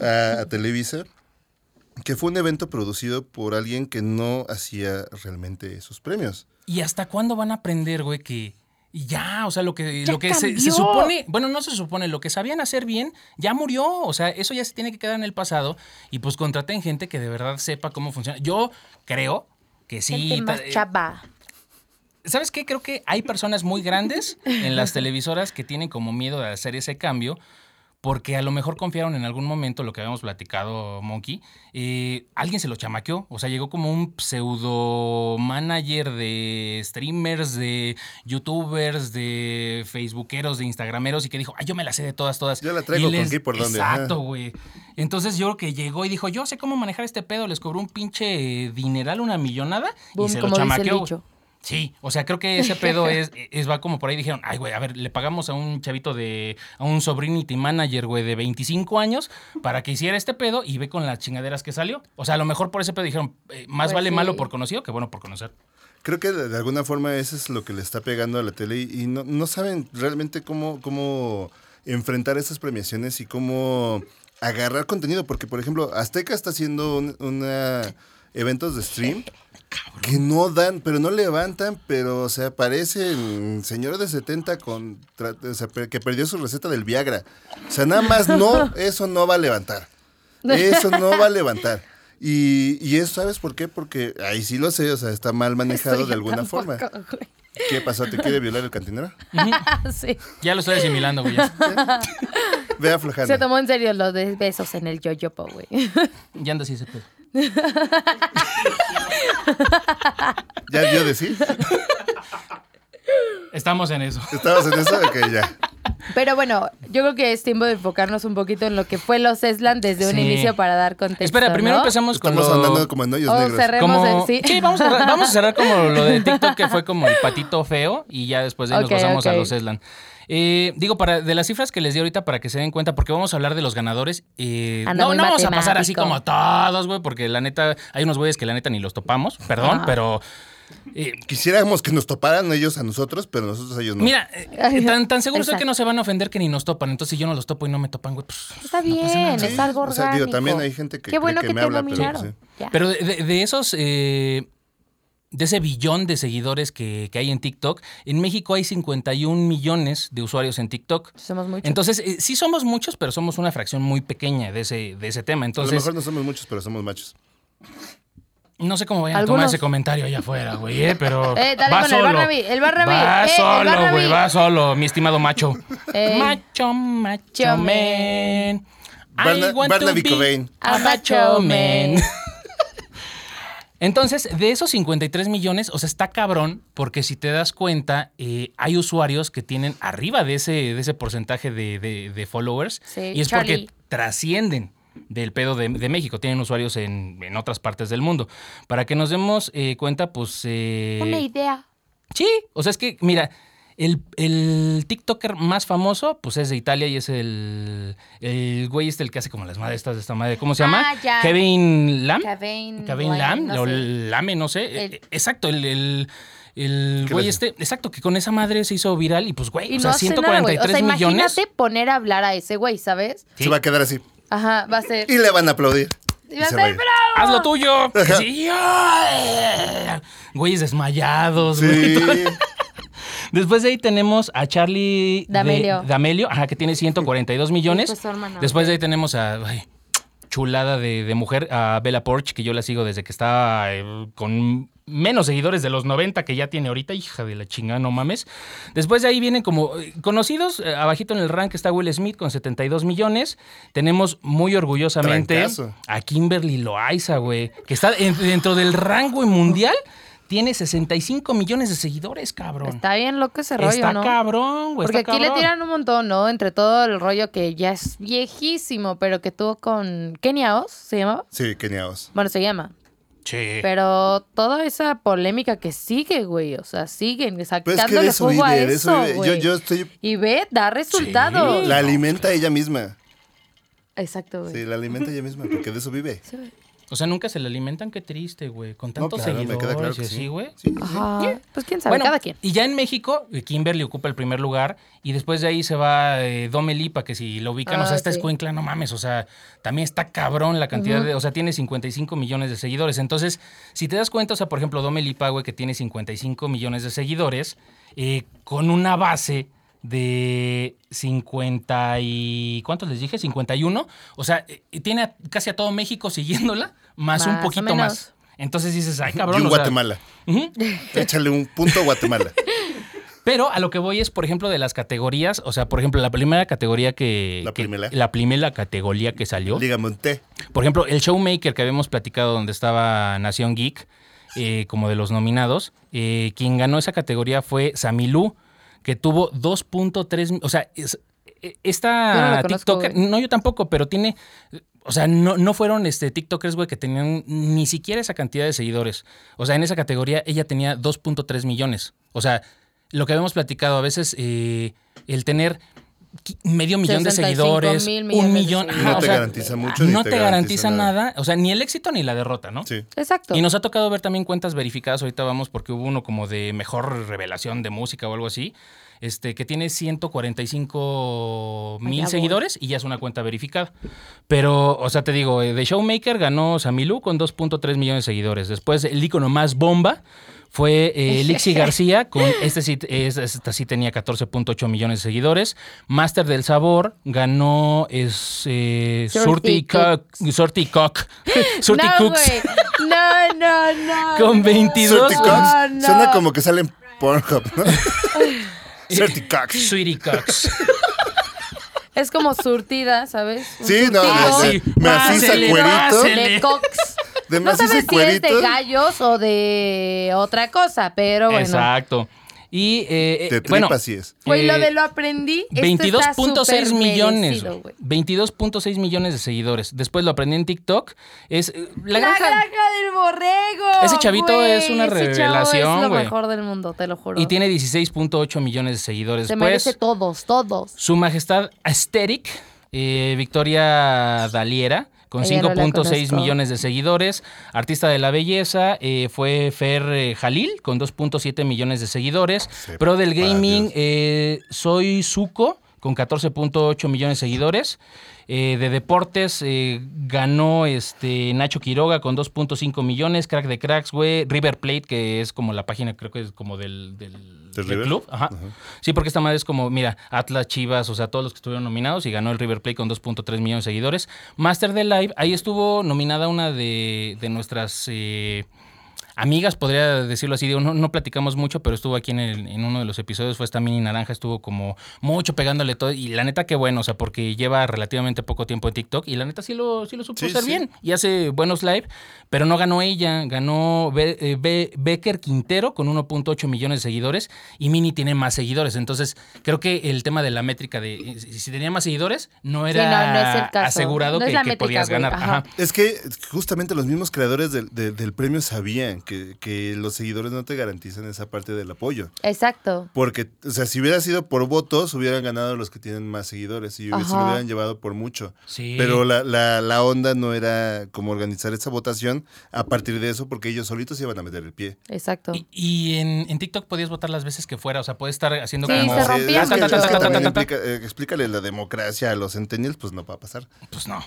a, a Televisa, que fue un evento producido por alguien que no hacía realmente esos premios. ¿Y hasta cuándo van a aprender, güey, que ya, o sea, lo que, lo que se, supone, bueno, no se supone, lo que sabían hacer bien, ya murió, o sea, eso ya se tiene que quedar en el pasado y pues contraten gente que de verdad sepa cómo funciona. Yo creo que sí. Gente más eh, chava. ¿Sabes qué? Creo que hay personas muy grandes en las televisoras que tienen como miedo de hacer ese cambio porque a lo mejor confiaron en algún momento lo que habíamos platicado, Monkey. eh, alguien se lo chamaqueó. O sea, llegó como un pseudo manager de streamers, de youtubers, de facebookeros, de instagrameros y que dijo, ay, yo me la sé de todas, todas. Yo la traigo Y con qué y por dónde, ajá. Exacto, güey. Entonces yo creo que llegó y dijo, yo sé cómo manejar este pedo. Les cobró un pinche dineral, una millonada Boom, y se como lo dice el chamaqueó. Sí, o sea, creo que ese pedo es, es va como por ahí dijeron, ay, güey, a ver, le pagamos a un chavito de, a un sobrinity manager, güey, de 25 años para que hiciera este pedo y ve con las chingaderas que salió. O sea, a lo mejor por ese pedo dijeron, eh, más Pues vale sí. malo por conocido que bueno por conocer. Creo que de, de alguna forma eso es lo que le está pegando a la tele y, y no, no saben realmente cómo, cómo enfrentar esas premiaciones y cómo agarrar contenido, porque por ejemplo, Azteca está haciendo un- una eventos de stream que no dan, pero no levantan, pero o sea, parecen señores de 70 con o sea, que perdió su receta del Viagra. O sea, nada más no, *laughs* eso no va a levantar. *laughs* Eso no va a levantar. Y, y eso, ¿sabes por qué? Porque ahí sí lo sé, o sea, está mal manejado de alguna tampoco, forma. güey. ¿Qué pasó? ¿Te quiere violar el cantinero? *laughs* sí. Ya lo estoy asimilando, güey. Ve aflojando. Se tomó en serio lo de besos en el yoyopo, güey. Ya anda así ese pedo. *laughs* ¿Ya vio decir? Estamos en eso. ¿Estabas en eso? Ok, ya. Pero bueno, yo creo que es tiempo de enfocarnos un poquito en lo que fue los Eslan desde un Sí. inicio para dar contexto. Espera, primero ¿no? empezamos con Estamos lo... andando como en hoyos O negros. cerremos Como, el sí. vamos a, cerrar, vamos a cerrar como lo de *laughs* TikTok, que fue como el patito feo, y ya después de ahí nos pasamos a los Eslan. Eh, digo, para, de las cifras que les di ahorita para que se den cuenta, porque vamos a hablar de los ganadores. eh, no, no vamos a pasar así como todos, güey, porque la neta, hay unos güeyes que la neta ni los topamos, perdón, Ajá. pero. eh, Quisiéramos que nos toparan ellos a nosotros, pero nosotros a ellos no. Mira, eh, tan, tan seguro Exacto. que no se van a ofender que ni nos topan. Entonces, si yo no los topo y no me topan, güey, pues. Está no pasa bien, nada. es algo O orgánico. sea, digo, también hay gente que Qué cree bueno que que, me te habla, pero dominaron. sí. Ya. Pero de, de- de esos, eh, de ese billón de seguidores que, que hay en TikTok, en México hay 51 millones de usuarios en TikTok. Somos muchos. Entonces, eh, sí somos muchos, pero somos una fracción muy pequeña de ese, de ese tema. a lo Entonces, mejor no somos muchos, pero somos machos. no sé cómo vayan a tomar Algunos- ese comentario allá afuera, güey, eh, pero *laughs* Eh, dale va con el solo. Barnaby, el Barnaby, Va eh, el solo, güey, va solo, mi estimado macho. *laughs* Ey. Macho, macho, man. I Barna- want to be Cobain. a macho man. *laughs* Entonces, de esos 53 millones, o sea, está cabrón, porque si te das cuenta, eh, hay usuarios que tienen arriba de ese, de ese porcentaje de, de- de followers. Sí, y es Charlie. porque trascienden del pedo de, de México, tienen usuarios en, en otras partes del mundo. Para que nos demos eh, cuenta, pues... eh, Una idea. Sí, o sea, es que, mira, el, el TikToker más famoso, pues es de Italia y es el, el güey este, el que hace como las madres estas de esta madre. ¿Cómo se llama? Ah, ya. Kevin Lam. Kevin, Kevin Lam, no o. Lame, no sé. El- Exacto, el, el, el ¿Qué güey este, exacto, que con esa madre se hizo viral y pues, güey, Y o sea, no hace nada, güey. O 143 sea, millones. imagínate poner a hablar a ese güey, ¿sabes? Sí. Se va a quedar así. Ajá, va a ser. Y le van a aplaudir. Y va a se ser bravo. ¡Haz lo tuyo! Sí. Güeyes desmayados, güey. Después de ahí tenemos a Charlie de- D'Amelio. D'Amelio, ajá, que tiene 142 millones. Hijo de su hermana, Después de ahí tenemos a ay, chulada de, de mujer, a Bella Porch, que yo la sigo desde que estaba eh, con menos seguidores de los 90 que ya tiene ahorita, hija de la chingada, no mames. Después de ahí vienen como eh, conocidos, eh, abajito en el rank está Will Smith con 72 millones. Tenemos muy orgullosamente Trancazo. a Kimberly Loaiza, güey, que está en- dentro del rango mundial. Tiene 65 millones de seguidores, cabrón. Está bien loco ese rollo, Está ¿no? cabrón, güey. Porque está aquí le tiran un montón, ¿no? Entre todo el rollo que ya es viejísimo, pero que tuvo con Kenia Oz, ¿se llamaba? Sí, keniaos. Bueno, se llama. Sí. Pero toda esa polémica que sigue, güey. O sea, siguen es que sacándole de eso jugo a vive, eso. Yo, yo estoy. Y ve, da resultados. La alimenta ella misma. Exacto, güey. Sí, la alimenta ella misma, porque de eso vive. Sí, güey. O sea, nunca se le alimentan, qué triste, güey. Con No, tantos claro, me seguidores queda claro que y así, sí. güey. Sí, sí. Ajá. Pues quién sabe, Bueno, cada quien. y ya en México, eh, Kimberly ocupa el primer lugar y después de ahí se va eh, Dome Lipa, que si lo ubican, o sea, Ah, esta sí. escuincla, no mames, o sea, también está cabrón la cantidad de, o sea, tiene 55 millones de seguidores. Entonces, si te das cuenta, o sea, por ejemplo, Dome Lipa, güey, que tiene 55 millones de seguidores, eh, con una base de 50 y... ¿Cuántos les dije? 51. O sea, eh, tiene a- casi a todo México siguiéndola, más, Más un poquito más. Entonces dices, ay, Y cabrón. un o sea, Guatemala. *laughs* Échale un punto a Guatemala. *laughs* Pero a lo que voy es, por ejemplo, de las categorías. O sea, por ejemplo, la primera categoría que. La que- primera. la primera categoría que salió. Dígame un té. Por ejemplo, el Showmaker que habíamos platicado donde estaba Nación Geek, eh, como de los nominados. eh, quien ganó esa categoría fue Samilú, que tuvo 2.3. mi- O sea, es- no esta güey. No, yo tampoco, pero tiene. O sea, no, no fueron este, TikTokers, güey, que tenían ni siquiera esa cantidad de seguidores. O sea, en esa categoría ella tenía 2.3 millones. O sea, lo que habíamos platicado, a veces eh, el tener medio millón de 65 seguidores, mil millones un de millón. seguidores. ajá, No o te sea, garantiza mucho No te te garantiza garantiza nada. nada. O sea, ni el éxito ni la derrota, ¿no? Sí. Exacto. Y nos ha tocado ver también cuentas verificadas. Ahorita vamos porque hubo uno como de mejor revelación de música o algo así. Este, que tiene 145 mil Allá voy. seguidores y ya es una cuenta verificada. Pero, o sea, te digo, eh, The Showmaker ganó Samilú con 2.3 millones de seguidores. Después, el icono más bomba fue eh, *laughs* Lixi García, con este sí, es- esta sí tenía 14.8 millones de seguidores. Master del Sabor ganó es, eh, Surty Cock. Surty Cock. *laughs* Surty no, Cooks. No, no, no. *laughs* Con no. 22 Surty Cox. No, no. Suena como que sale en Pornhub, ¿no? Surty Cox. Sweetie Cox. Es como surtida, ¿sabes? Un Sí, no, surtido de- sí. de maciza Pásele, cuerito. de cox. De No sabes si es de gallos o de otra cosa, pero bueno. Exacto. Y eh, De eh, bueno, tripa sí es. Güey, lo eh, de lo aprendí. esto está 22.6 súper millones. merecido, güey. güey. 22.6 millones de seguidores. Después lo aprendí en TikTok. Es eh, La la, granja. granja del borrego. Ese chavito güey. es una Ese chavo revelación, Es lo güey. mejor del mundo, te lo juro. Y tiene 16.8 millones de seguidores. Se Después, merece todos, todos. Su Majestad Aesthetic, eh, Victoria Daliera, con Ella no la 5.6 conozco. millones de seguidores. Artista de la belleza, eh, fue Fer eh, Jalil, con 2.7 millones de seguidores. Pro del gaming, eh, Soy Zuko, con 14.8 millones de seguidores. Eh, de deportes eh, ganó este Nacho Quiroga con 2.5 millones, Crack de Cracks, güey, River Plate, que es como la página, creo que es como del, del, ¿Del River? club. Ajá. Sí, porque esta madre es como, mira, Atlas, Chivas, o sea, todos los que estuvieron nominados y ganó el River Plate con 2.3 millones de seguidores. Master de Live, ahí estuvo nominada una de, de nuestras eh, amigas, podría decirlo así. Digo, no, no platicamos mucho, pero estuvo aquí en, el- en uno de los episodios, fue esta Mini Naranja, estuvo como mucho pegándole todo. Y la neta, qué bueno, o sea, porque lleva relativamente poco tiempo en TikTok y la neta sí lo, sí lo supo Sí, hacer sí. bien y hace buenos live, pero no ganó ella, ganó Be- eh, Be- Becker Quintero con 1.8 millones de seguidores y Mini tiene más seguidores. Entonces, creo que el tema de la métrica de eh, si tenía más seguidores, no Sí, era no, no es el caso. asegurado No es que, la que métrica, podías ganar. ajá. Es que justamente los mismos creadores del, de- del premio sabían que, que los seguidores no te garantizan esa parte del apoyo. Exacto. Porque, o sea, si hubiera sido por votos, hubieran ganado los que tienen más seguidores y se lo hubieran llevado por mucho. Sí. Pero la, la, la onda no era como organizar esa votación a partir de eso, porque ellos solitos se iban a meter el pie. Exacto. Y, y en, en TikTok podías votar las veces que fuera, o sea, puedes estar haciendo Sí, como... se es que- es que implica- eh, explícale la democracia a los centennials, pues no va a pasar. Pues no.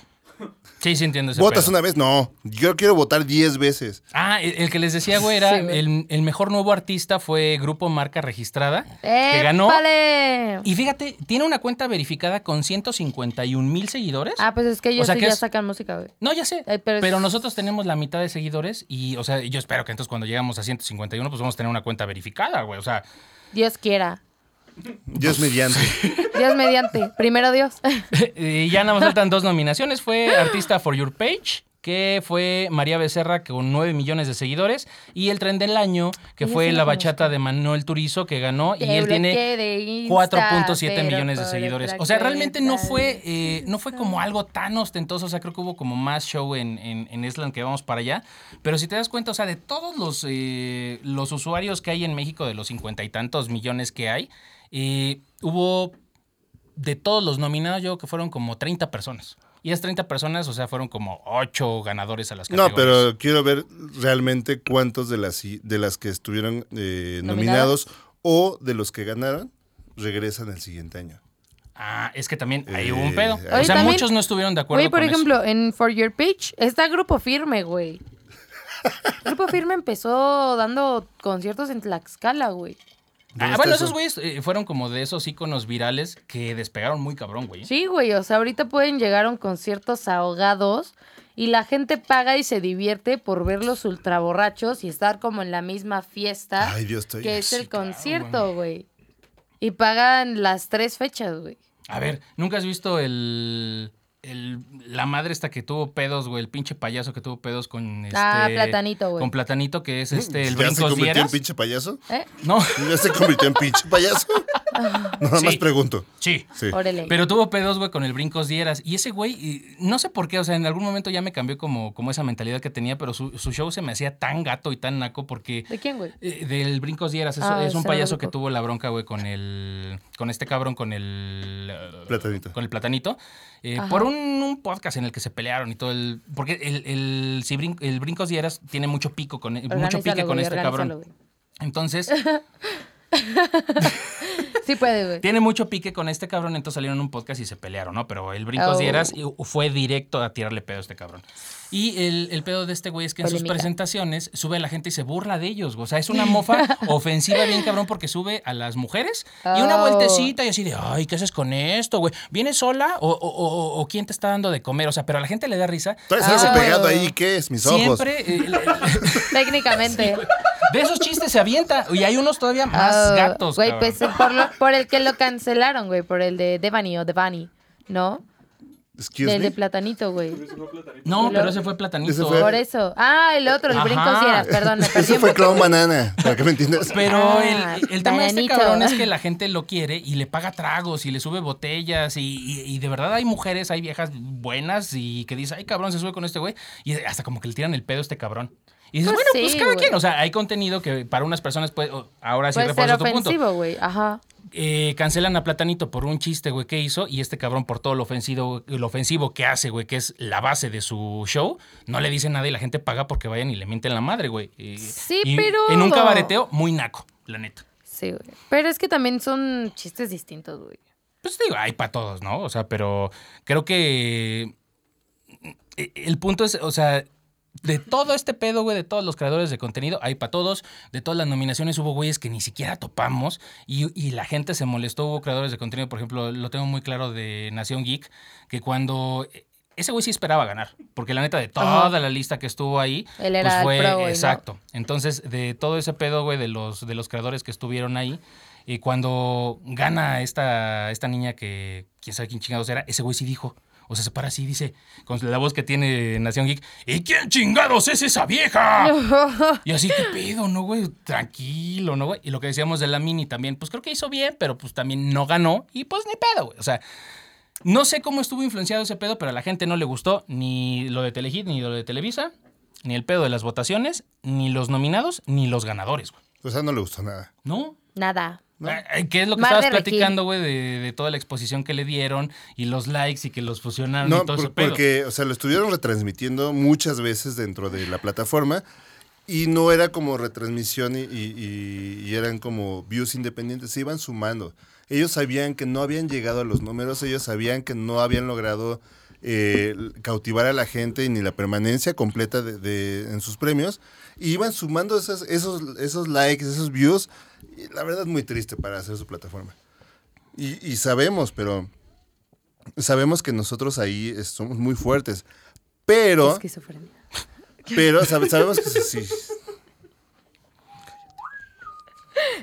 Sí, sí entiendo ese ¿Votas pedo. una vez? No. Yo quiero votar 10 veces. Ah, el, el que les decía, güey, era Sí, güey. el, el mejor nuevo artista fue Grupo Marca Registrada, que ganó. ¡Épale! Y fíjate, tiene una cuenta verificada con 151 mil seguidores. Ah, pues es que ellos O sea sí que ya es- sacan música, güey. No, ya sé. Ay, pero pero es- nosotros tenemos la mitad de seguidores y, o sea, yo espero que entonces cuando llegamos a 151, pues vamos a tener una cuenta verificada, güey. O sea, Dios quiera. Dios mediante. *laughs* Dios mediante. Primero Dios. *laughs* y ya nada más faltan dos nominaciones. Fue Artista for Your Page, que fue María Becerra con 9 millones de seguidores. Y el tren del año, que fue La Bachata de Manuel Turizo, que ganó. y él tiene bloqueé de Insta, 4.7 pero millones de seguidores. O sea, realmente no fue, eh, no fue como algo tan ostentoso. O sea, creo que hubo como más show en, en, en Island que vamos para allá. Pero si te das cuenta, o sea, de todos los, eh, los usuarios que hay en México, de los cincuenta y tantos millones que hay, eh, hubo de todos los nominados, yo creo que fueron como 30 personas. Y esas 30 personas, o sea, fueron como 8 ganadores a las No, categorías. pero quiero ver realmente cuántos de las, de las que estuvieron eh, nominados o de los que ganaron regresan el siguiente año. Ah, es que también ahí Eh, hubo un pedo. Oye, o sea, también- muchos no estuvieron de acuerdo Güey, por con eso. ejemplo, en For Your Page está Grupo Firme, güey. *laughs* Grupo Firme empezó dando conciertos en Tlaxcala, güey. Ah, ¿Dónde bueno, esos eso? güeyes eh, fueron como de esos íconos virales que despegaron muy cabrón, güey. Sí, güey, o sea, ahorita pueden llegar a un conciertos ahogados y la gente paga y se divierte por verlos ultra borrachos y estar como en la misma fiesta Ay, Dios, estoy... que es el concierto, güey. Y pagan las tres fechas, güey. A ver, ¿nunca has visto el, el- la madre esta que tuvo pedos, güey? El pinche payaso que tuvo pedos con este... Ah, Platanito, güey. Con Platanito, que es *laughs* este, el ¿Ya se convirtió en Dieras. pinche payaso? ¿Eh? No, ¿Ya se convirtió en pinche payaso? *laughs* *laughs* Nada más Sí. pregunto. Sí. Sí. Órale. Pero tuvo pedos, güey, con el Brincos Dieras. Y ese güey, no sé por qué, o sea, en algún momento ya me cambió como, como esa mentalidad que tenía, pero su, su show se me hacía tan gato y tan naco porque... ¿De quién, güey? eh, del Brincos Dieras, es, Ah, es un payaso que tuvo la bronca, güey, con el. con este cabrón, con el. Platanito. Con el platanito. eh, por un, un podcast en el que se pelearon y todo el. Porque el, el, si brin- el Brincos Dieras tiene mucho pico con mucho pique con güey, este cabrón. güey. Entonces, *laughs* *laughs* *laughs* Sí puede, güey. tiene mucho pique con este cabrón, entonces salieron en un podcast y se pelearon, ¿no? Pero el Brincos Oh. Dieras eh, fue directo a tirarle pedo a este cabrón. Y el, el pedo de este güey es que en sus presentaciones sube a la gente y se burla de ellos. güey. O sea, es una *laughs* mofa ofensiva bien cabrón porque sube a las mujeres y una Oh. vueltecita y así de, ay, ¿qué haces con esto, güey? ¿Vienes sola o, o- o- o quién te está dando de comer? O sea, pero a la gente le da risa. Traes Ah. algo pegado ahí, ¿qué es? Mis ojos. Siempre eh, *laughs* Técnicamente. de esos chistes se avienta y hay unos todavía más Ah, gatos. Güey, pues por, lo- por el que lo cancelaron, güey, por el de Devani o Devani, ¿no? Excuse Del me. de Platanito, güey. No, pero ese fue platanito. Ese fue- Por eso. Ah, el otro, el Ajá. Brincos Dieras, perdón, me *laughs* perdí. Ese un fue poco. Clown Banana, para que me entiendas. Pero Ah, el, el tema de este bananito. cabrón es que la gente lo quiere y le paga tragos y le sube botellas y, y- y de verdad hay mujeres, hay viejas buenas y que dicen, ay cabrón, se sube con este güey y hasta como que le tiran el pedo a este cabrón. Y dices, Pues bueno, sí, pues cada güey. quien, o sea, hay contenido que para unas personas puede, ahora sí Puede ser refuerzo tu punto. ofensivo, güey. Ajá. Eh, cancelan a Platanito por un chiste, güey, que hizo y este cabrón por todo lo ofensivo, lo ofensivo que hace, güey, que es la base de su show, no le dice nada y la gente paga porque vayan y le mienten la madre, güey. Y- Sí, y pero- En un cabareteo muy naco, la neta. Sí, güey. Pero es que también son chistes distintos, güey. Pues digo, hay para todos, ¿no? O sea, pero creo que eh, el punto es, o sea, de todo este pedo, güey, de todos los creadores de contenido, hay para todos. De todas las nominaciones hubo güeyes que ni siquiera topamos y, y la gente se molestó. Hubo creadores de contenido, por ejemplo, lo tengo muy claro de Nación Geek, que cuando... Ese güey sí esperaba ganar, porque la neta de toda Ajá. la lista que estuvo ahí, Él era el pues fue pro, ¿no? exacto. Entonces, de todo ese pedo, güey, de los, de los creadores que estuvieron ahí, y cuando gana esta, esta niña que quién sabe quién chingados era, ese güey sí dijo. O sea, se para así y dice, con la voz que tiene Nación Geek, ¿y quién chingados es esa vieja? *laughs* Y así, ¿qué pedo, no, güey? Tranquilo, ¿no, güey? Y lo que decíamos de la mini también, pues creo que hizo bien, pero pues también no ganó. Y pues ni pedo, güey. O sea, no sé cómo estuvo influenciado ese pedo, pero a la gente no le gustó ni lo de Telehit, ni lo de Televisa, ni el pedo de las votaciones, ni los nominados, ni los ganadores, güey. O sea, no le gustó nada. ¿No? Nada. Ay, ¿Qué es lo que Mar estabas platicando, güey, de, de toda la exposición que le dieron y los likes y que los fusionaron No, y todo por- ese pedo? porque, o sea, lo estuvieron retransmitiendo muchas veces dentro de la plataforma y no era como retransmisión y, y- y- y eran como views independientes, se iban sumando. Ellos sabían que no habían llegado a los números, ellos sabían que no habían logrado eh, cautivar a la gente ni la permanencia completa de, de- en sus premios y iban sumando esas- esos, esos likes, esos views. Y la verdad es muy triste para hacer su plataforma. Y, y sabemos, pero sabemos que nosotros ahí es- somos muy fuertes. Pero, Esquizofrenia. pero sabe- sabemos que sí. *laughs*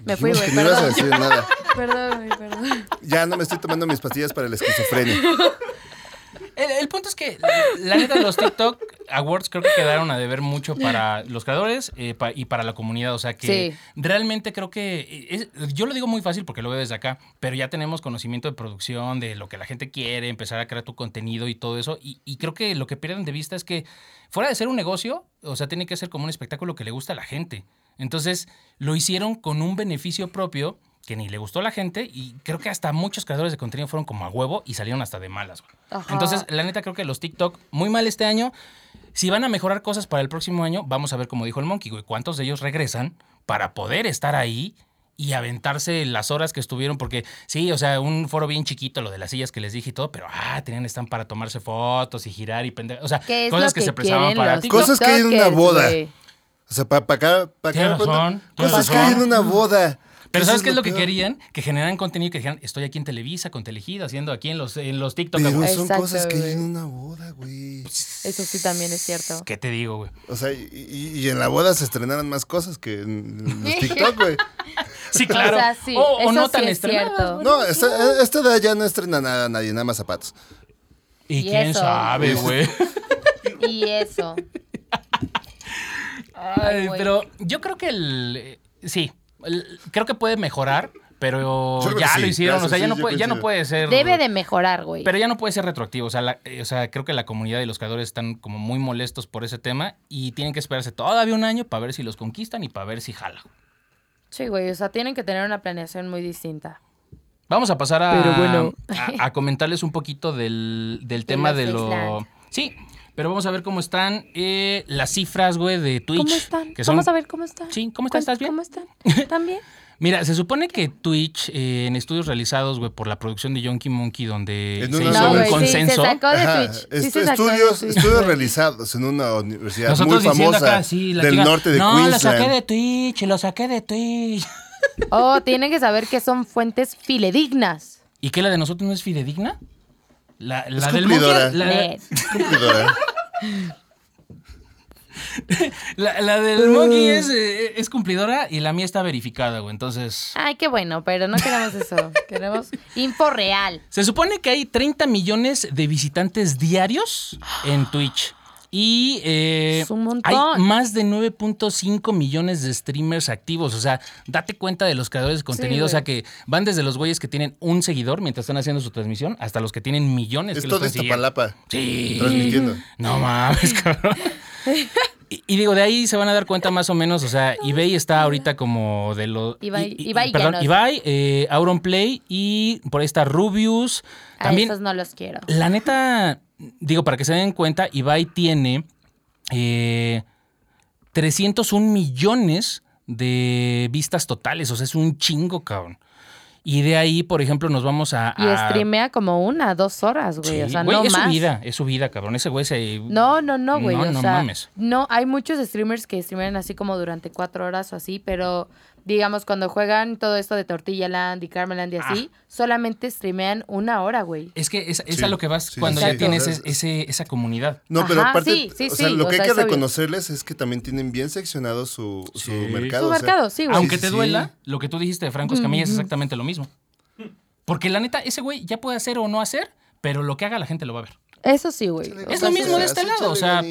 Me fui, güey, no ibas a decir nada. *laughs* Perdón, perdón. Ya no me estoy tomando mis pastillas para la esquizofrenia. *laughs* El, el punto es que, la neta, los TikTok Awards creo que quedaron a deber mucho para los creadores eh, pa- y para la comunidad. O sea que Sí. realmente creo que. eh, es- yo lo digo muy fácil porque lo veo desde acá, pero ya tenemos conocimiento de producción, de lo que la gente quiere, empezar a crear tu contenido y todo eso. Y, y creo que lo que pierden de vista es que, fuera de ser un negocio, o sea, tiene que ser como un espectáculo que le gusta a la gente. Entonces, lo hicieron con un beneficio propio que ni le gustó a la gente y creo que hasta muchos creadores de contenido fueron como a huevo y salieron hasta de malas. güey. Entonces, la neta creo que los TikTok muy mal este año. Si van a mejorar cosas para el próximo año, vamos a ver como dijo el Monkey, güey, cuántos de ellos regresan para poder estar ahí y aventarse las horas que estuvieron, porque sí, o sea, un foro bien chiquito, lo de las sillas que les dije y todo, pero ah, tenían están para tomarse fotos y girar y pendejas, o sea, ¿Qué es cosas que, que se prestaban para TikTok. Cosas que hay en una boda. O sea, para acá, para acá. Razón, Cosas que hay en una boda. Pero ¿sabes qué es lo que peor. querían? Que generaran contenido, que dijeran, estoy aquí en Televisa, con Telehit, haciendo aquí en los, en los TikTok. Pero son Exacto, cosas que hay en una boda, güey. Eso sí también es cierto. ¿Qué te digo, güey? O sea, y, y- y en la boda se estrenaron más cosas que en los TikTok, güey. *laughs* Sí, claro. O sea, sí, o, o eso no sí tan es estrenadas. No, esta, esta edad ya no estrena nada nadie, nada más zapatos. Y, Y quién eso. sabe, güey. *laughs* Y eso. Ay, pero yo creo que el. eh, Sí, creo que puede mejorar, pero ya sí, lo hicieron, ya o sea, sí, ya no, puede, ya no puede ser... Debe de mejorar, güey. Pero ya no puede ser retroactivo. O sea, la- eh, o sea, creo que la comunidad y los creadores están como muy molestos por ese tema y tienen que esperarse todavía un año para ver si los conquistan y para ver si jala. Sí, güey, o sea, tienen que tener una planeación muy distinta. Vamos a pasar a, Pero bueno. a, a comentarles un poquito del, del tema de lo... Island. Sí, pero vamos a ver cómo están eh, las cifras, güey, de Twitch. ¿Cómo están? que son- Vamos a ver cómo están. Sí, ¿cómo estás? ¿Estás bien? ¿Cómo están? *laughs* ¿También? Mira, se supone que Twitch, eh, en estudios realizados, güey, por la producción de Yonky Monkey, donde En se hizo un No, güey, sí, consenso... se sacó de Ajá, Twitch. Sí, est- se sacó de estudios, Twitch, estudios realizados en una universidad Nosotros muy famosa acá, sí, la del norte de no, Queensland. lo saqué de Twitch, lo saqué de Twitch. *laughs* Oh, tienen que saber que son fuentes filedignas. ¿Y qué la de nosotros no es fidedigna? La, la Es del cumplidora. Monkey, la, Net. Cumplidora. La- la del Monkey es, eh, es cumplidora y la mía está verificada, güey. Entonces, Ay, qué bueno, pero no queremos eso. *laughs* Queremos info real. se supone que hay 30 millones de visitantes diarios en Twitch. Y eh, Es un montón. hay más de 9.5 millones de streamers activos. O sea, date cuenta de los creadores de contenido. o sea, que van desde los güeyes que tienen un seguidor mientras están haciendo su transmisión hasta los que tienen millones. Es que los todo. Iztapalapa Sí. transmitiendo. No mames, *laughs* cabrón. Y, y digo, de ahí se van a dar cuenta más o menos, o sea, eBay está ahorita como de los... Ibai- y- y- Ibai perdón, Llanos. Ibai, eh, Auronplay y por ahí está Rubius. A También, esos no los quiero. la neta, digo, para que se den cuenta, Ibai tiene eh, 301 millones de vistas totales, o sea, es un chingo, cabrón. Y de ahí, por ejemplo, nos vamos a... Y a- streamea como una, dos horas, güey. Sí, o sea, güey, no es más. su vida, es su vida, cabrón. Ese güey se... No, no, no, güey. No, o no sea, mames. no, hay muchos streamers que streamean así como durante cuatro horas o así, pero digamos, cuando juegan todo esto de Tortilla Land y Carmeland y así, solamente streamean una hora, güey. Es que es, es Sí, a lo que vas sí, cuando sí, ya tienes ese- esa comunidad. No, pero Ajá, aparte, sí, sí, o sea, sí, lo o que sea, hay que obvio. reconocerles es que también tienen bien seccionado su, su Sí. mercado. Su o sea, mercado, sí, güey. Aunque te sí. duela, lo que tú dijiste de Franco Escamilla es exactamente lo mismo. Porque la neta, ese güey ya puede hacer o no hacer, pero lo que haga la gente lo va a ver. Eso sí, güey. Es lo mismo de este lado, o sea,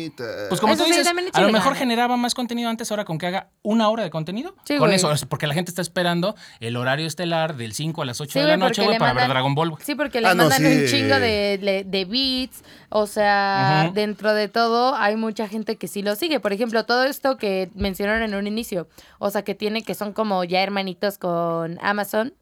pues como Eso tú dices, a lo mejor generaba más contenido antes, ahora con que haga una hora de contenido. Sí, con eso, es porque la gente está esperando el horario estelar del 5 a las 8 Sí, de la noche, güey, para ver Dragon Ball. güey. Sí, porque le Ah, no, mandan sí. un chingo de, beats. O sea, dentro de todo hay mucha gente que sí lo sigue. Por ejemplo, todo esto que mencionaron en un inicio. O sea, que tiene que son como ya hermanitos con Amazon.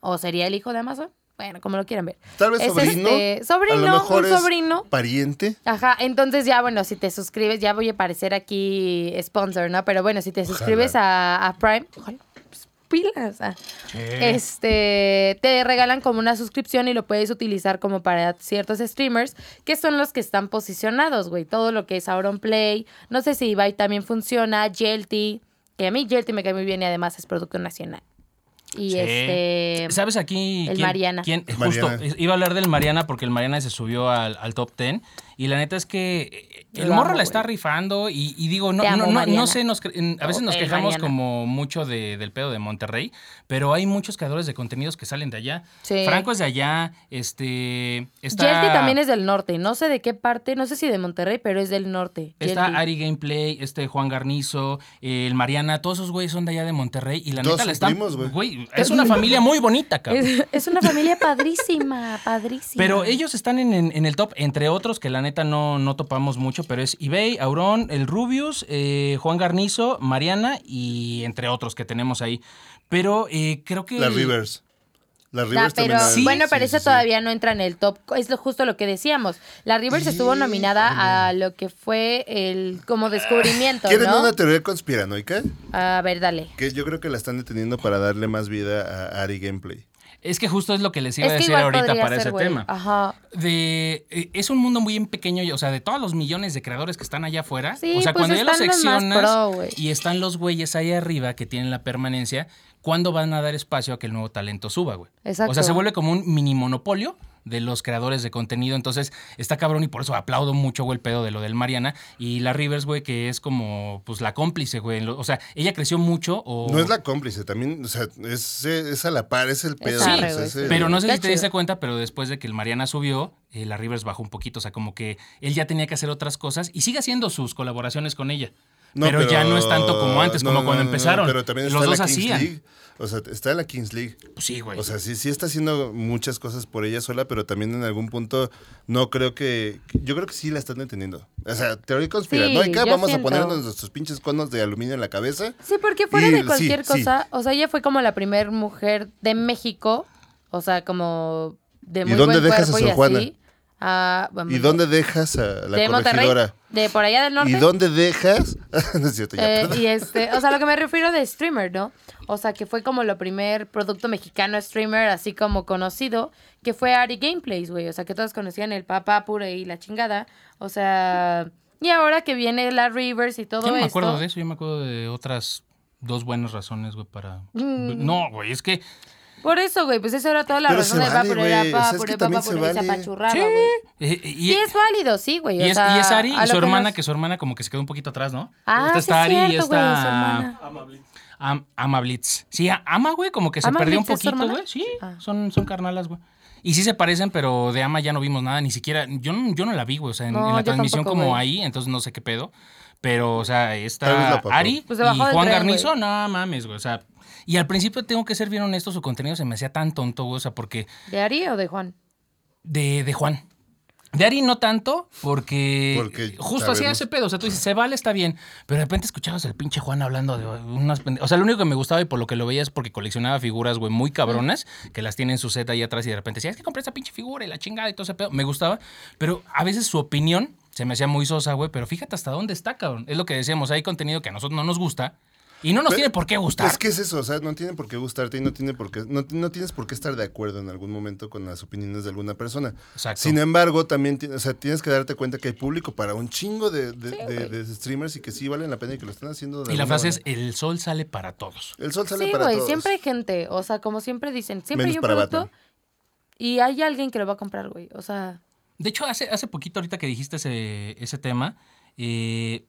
¿O sería el hijo de Amazon? Bueno, como lo quieran ver. Tal vez Es sobrino. este, sobrino, a lo mejor un es sobrino. Pariente. Ajá, entonces ya, bueno, si te suscribes, ya voy a aparecer aquí sponsor, ¿no? Pero bueno, si te suscribes a, a Prime, ojalá, pues, pilas. ah. Este, te regalan como una suscripción y lo puedes utilizar como para ciertos streamers, que son los que están posicionados, güey. Todo lo que es Auronplay, no sé si Ibai también funciona, Jelty, que a mí Jelty me cae muy bien y además es producto nacional. Y Sí. este... ¿Sabes aquí? el quién- Mariana. quién- Mariana. Justo, iba a hablar del Mariana porque el Mariana se subió al, al top 10 y la neta es que eh, el Lo morro amo, la está rifando y, y digo, no, amo, no, no, no sé, nos a veces Oh, nos el quejamos Mariana. como mucho de- del pedo de Monterrey, pero hay muchos creadores de contenidos que salen de allá. Sí. Franco es de allá, este... Está, Jelty también es del norte, no sé de qué parte, no sé si de Monterrey, pero es del norte. Está. Ari Gameplay, este Juan Garnizo, eh, el Mariana, todos esos güeyes son de allá de Monterrey y la Todos neta son están... güey, es una familia muy bonita, *laughs* cabrón. Es, es una familia padrísima, padrísima. Pero ellos están en, en- en el top, entre otros, que la neta no, no topamos mucho, pero es eBay, Aurón, el Rubius, eh, Juan Garnizo, Mariana y entre otros que tenemos ahí. Pero eh, creo que... Las Rivers. Las Ah, Rivers pero también. Sí, bueno, sí, pero sí, eso sí. todavía no entra en el top. Es lo, justo lo que decíamos. La Rivers estuvo nominada a lo que fue el como descubrimiento, ¿Quieren ¿no? una teoría conspiranoica? A ver, dale. Que yo creo que la están deteniendo para darle más vida a Ari Gameplay. Es que justo es lo que les iba Es a decir ahorita para ser, ese tema. Ajá. de eh, es un mundo muy pequeño, y, o sea, de todos los millones de creadores que están allá afuera, Sí, o sea, pues cuando ya los seccionas pro, y están los güeyes ahí arriba que tienen la permanencia, ¿cuándo van a dar espacio a que el nuevo talento suba, güey? Exacto. O sea, se vuelve como un mini monopolio de los creadores de contenido, entonces está cabrón y por eso aplaudo mucho, güey, el pedo de lo del Mariana y la Rivers, güey, que es como, pues, la cómplice, güey, o sea, ella creció mucho o... No es la cómplice, también, o sea, es, es a la par, es el pedo. arre, o sea, güey, es sí. el- Pero no sé si te diste cuenta, pero después de que el Mariana subió, eh, la Rivers bajó un poquito. O sea, como que él ya tenía que hacer otras cosas y sigue haciendo sus colaboraciones con ella. No, pero, ya no es tanto como antes, no, como no, cuando no, no, empezaron. Pero también está Los en dos la Kings hacían. League. O sea, está en la Kings League. Pues sí, güey. O sea, sí, sí está haciendo muchas cosas por ella sola, pero también en algún punto no creo que. Yo creo que sí la están entendiendo. O sea, teoría conspiranoica, yo vamos siento. a ponernos nuestros pinches conos de aluminio en la cabeza. Sí, porque fuera Y de sí, cualquier sí. cosa, o sea, ella fue como la primera mujer de México, o sea, como de muy dónde buen dejas a cuerpo y Sor Juana? así. Ah, bueno, ¿Y dónde dejas a la de corregidora? de por allá del norte. ¿Y dónde dejas? *laughs* no es cierto, ya, Eh, y este, o sea, lo que me refiero de streamer, ¿no? O sea, que fue como lo primer producto mexicano streamer, así como conocido, que fue Ari Gameplays, güey. O sea, que todos conocían el papá pure y la chingada. O sea, y ahora que viene la Rivers y todo Yo no me esto. acuerdo de eso, yo me acuerdo de otras dos buenas razones, güey, para... Mm. No, güey, es que... Por eso, güey, pues esa era toda la Pero razón de vale, papá güey, era o sea, papá es que también papá se y vale. apachurraba, Sí. güey. eh, eh, Y es válido, sí, güey. Y es, sea, y es Ari a y su lo que hermana, nos- que su hermana como que se quedó un poquito atrás, ¿no? Ah, Esta sí está es Ari y cierto, güey, su esta... hermana. Am- Ama Blitz. Sí, a- Ama, güey, como que se ¿Ama perdió un Blitz es su poquito, hermana? güey. Sí, Ah. son, son carnalas, güey. Y sí se parecen, pero de Ama ya no vimos nada, ni siquiera. Yo no, yo no la vi, güey. O sea, en, No, en la yo transmisión tampoco, como güey. ahí, entonces no sé qué pedo. Pero, o sea, está. Ari Pues y Juan tren, Garnizo, no mames, güey. O sea, y al principio tengo que ser bien honesto, su contenido se me hacía tan tonto, güey. O sea, porque ¿De Ari o de Juan? de, de Juan. De Ari no tanto, porque, Porque justo hacía ese pedo. O sea, tú dices, se vale, está bien. Pero de repente escuchabas el pinche Juan hablando de unas pende- O sea, lo único que me gustaba y por lo que lo veía es porque coleccionaba figuras, güey, muy cabronas, que las tiene en su set ahí atrás y de repente decía, es que compré esa pinche figura y la chingada y todo ese pedo. Me gustaba, pero a veces su opinión se me hacía muy sosa, güey. Pero fíjate hasta dónde está, cabrón. Es lo que decíamos, hay contenido que a nosotros no nos gusta y no nos Pero- tiene por qué gustar. Es que es eso, o sea, no tiene por qué gustarte y no, tiene por qué, no, no tienes por qué estar de acuerdo en algún momento con las opiniones de alguna persona. Exacto. Sin embargo, también o sea, tienes que darte cuenta que hay público para un chingo de, de- de- de streamers y que sí valen la pena y que lo están haciendo. de y la frase es, el sol sale para todos. El sol sale Sí, para güey, todos. siempre hay gente. O sea, como siempre dicen, siempre Menos hay un para producto Batman. y hay alguien que lo va a comprar, güey. O sea, De hecho, hace, hace poquito, ahorita que dijiste ese, ese tema, eh,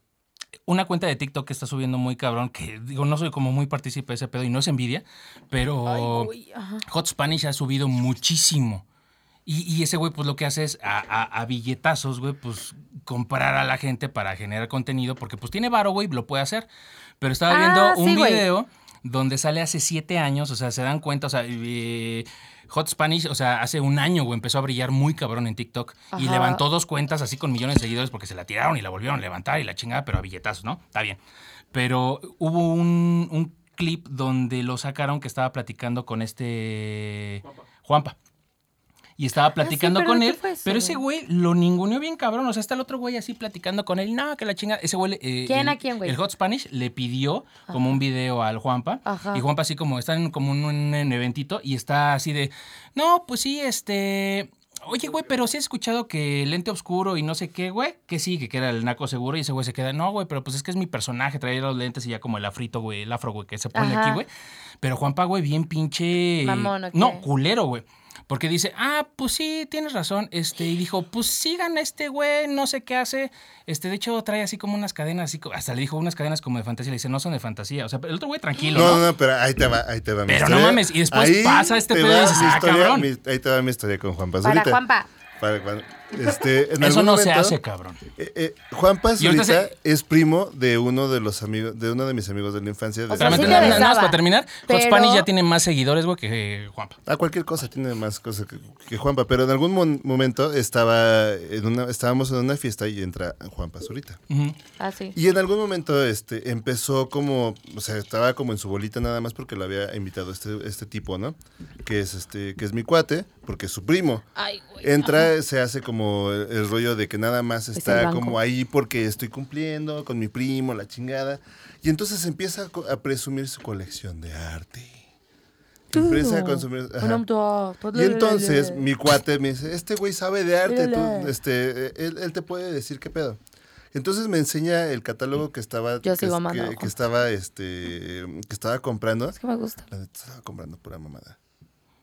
una cuenta de TikTok que está subiendo muy cabrón, que digo, no soy como muy partícipe de ese pedo y no es envidia, pero ay. Hot Spanish ha subido muchísimo. Y, y ese güey, pues lo que hace es a, a- a billetazos, güey, pues comprar a la gente para generar contenido, porque pues tiene varo, güey, lo puede hacer. Pero estaba Ah, viendo sí, un güey. video donde sale hace siete años, o sea, se dan cuenta, o sea, eh, Hot Spanish, o sea, hace un año, güey, empezó a brillar muy cabrón en TikTok y levantó dos cuentas así con millones de seguidores porque se la tiraron y la volvieron a levantar y la chingada, pero a billetazos, ¿no? Está bien. Pero hubo un, un clip donde lo sacaron que estaba platicando con este Juanpa. Y estaba platicando Ah, pero con ¿de qué él, pero ese güey? lo ninguneó bien cabrón. O sea, está el otro güey así platicando con él. No, que la chinga. Ese güey. eh, ¿Quién el- a quién, güey? El Hot Spanish le pidió como un video al Juanpa. Ajá. Y Juanpa así como está en como un, un eventito y está así de. No, pues sí, este. Oye, güey, pero sí has escuchado que lente oscuro y no sé qué, güey. Que sí, que era el naco seguro. Y ese güey se queda, no, güey, pero pues es que es mi personaje, traer los lentes y ya como el afrito, güey, el afro, güey, que se pone Ajá. aquí, güey. Pero Juanpa, güey, bien pinche. Mamón, ¿o qué? No, culero, güey. Porque dice, ah, pues sí, tienes razón. Este, y dijo, pues sigan a este güey, no sé qué hace. Este, de hecho, trae así como unas cadenas, así, hasta le dijo unas cadenas como de fantasía. Le dice, no son de fantasía. O sea, el otro güey tranquilo, No, ¿no? no, pero ahí te va, ahí te va mi Pero no mames, y después pasa este te pedo y dices, ah, historia, cabrón. mi- ahí te va mi historia con Juan para. Juanpa. Para Juan- este, en Eso no se hace, cabrón. eh, eh, Juan Paz se- es primo de uno de los amigos, de uno de mis amigos de la infancia. de- O sea, sí nada, más para terminar, pero- Spanish ya tiene más seguidores, güey, que eh, Juanpa. Ah, cualquier cosa, tiene más cosas que, que Juanpa. Pero en algún mon- momento estaba en una, estábamos en una fiesta y entra Juan Pazurita. Ujú. Ah, sí. Y en algún momento este, empezó como, o sea, estaba como en su bolita nada más porque lo había invitado este, este tipo, ¿no? Que es este, que es mi cuate, porque es su primo. Ay, güey. Entra, se hace como el, el rollo de que nada más está como ahí porque estoy cumpliendo con mi primo, la chingada. Y entonces empieza a, presumir su colección de arte. Empieza a consumir. ajá. Y entonces mi cuate me dice, este güey sabe de arte, tú, este, él, él te puede decir qué pedo. Entonces me enseña el catálogo que estaba, Yo que, sigo estaba, este, que estaba comprando. Es que me gusta. La estaba comprando pura mamada.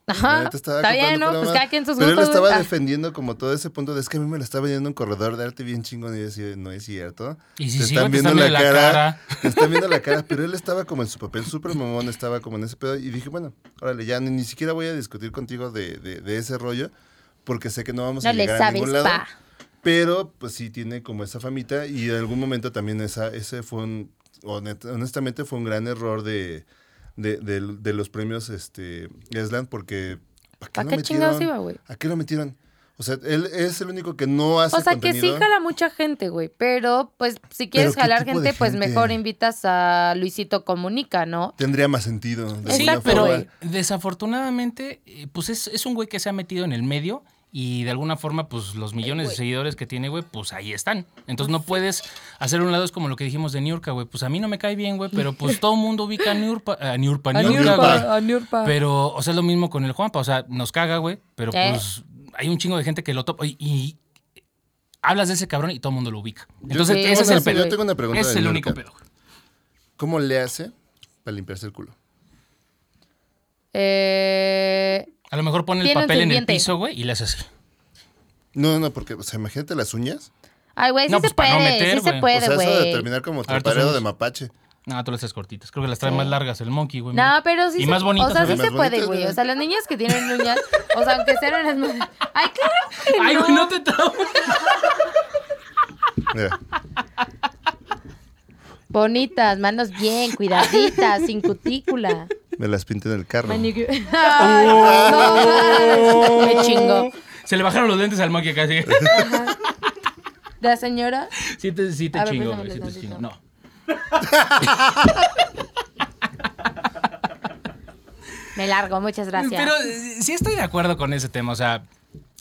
Ajá. Está bien, ¿no? Pues cada quien sus Pero él estaba. Ah. defendiendo como todo ese punto de es que a mí me lo está vendiendo un corredor de arte bien chingón y yo decía, no es cierto. Y si Te sigo, te están viendo la cara. *laughs* te están viendo la cara, pero él estaba como en su papel súper mamón, estaba como en ese pedo y dije, bueno, órale, ya ni, ni siquiera voy a discutir contigo de, de- de ese rollo porque sé que no vamos a No le llegar a sabes, ningún lado. pa. pero pues sí tiene como esa famita y en algún momento también esa, ese fue un, honestamente fue un gran error de, de, de- de los premios este, Esland porque ¿para qué, ¿Para lo qué chingados metieron? iba, güey? ¿A qué lo metieron? O sea, él es el único que no hace O sea, que sí jala mucha gente, güey. Pero, pues, si quieres ¿qué jalar gente, pues mejor invitas a Luisito Comunica, ¿no? Tendría más sentido. de Sí, pero forma. desafortunadamente, eh, pues es, es un güey que se ha metido en el medio y de alguna forma, pues los millones de seguidores que tiene, güey, pues ahí están. Entonces no puedes hacer un lado, es como lo que dijimos de Niurka, güey. Pues a mí no me cae bien, güey, pero pues *laughs* todo el mundo ubica a Niurka, a Niurka, A Niurka, Niurpa, güey. a Niurpa. Pero, o sea, es lo mismo con el Juanpa, o sea, nos caga, güey, pero ¿Qué? pues hay un chingo de gente que lo topa y, y hablas de ese cabrón y todo el mundo lo ubica. Entonces, ese es el pedo. Yo tengo una pregunta. Ese es de el único pedo. güey. ¿Cómo le hace para limpiarse el culo? Eh, A lo mejor pone el papel en el piso, güey, y le hace así. No, no, porque, o sea, imagínate las uñas. Ay, güey, sí No, se pues, para no puede, meter, sí se güey. o puede, sea, eso de terminar como trepareo de mapache. No, tú las traes cortitas. Creo que las trae Sí. más largas el monkey, güey. No, pero sí Y se, más bonitas o sea, se sí se Más puede, güey. ¿no? O sea, las niñas que tienen uñas, o sea, aunque sean unas mu- Ay, claro que Ay, no. güey, no te traumas. Mira, Bonitas, manos bien, cuidaditas, sin cutícula. me las pinté en el carro. Manicure. Ay, no, me chingo. Se le bajaron los lentes al monkey casi. La señora, sí te, sí te ver, chingo. Sí te chingo. No. me largo, muchas gracias. Pero eh, sí estoy de acuerdo con ese tema. O sea,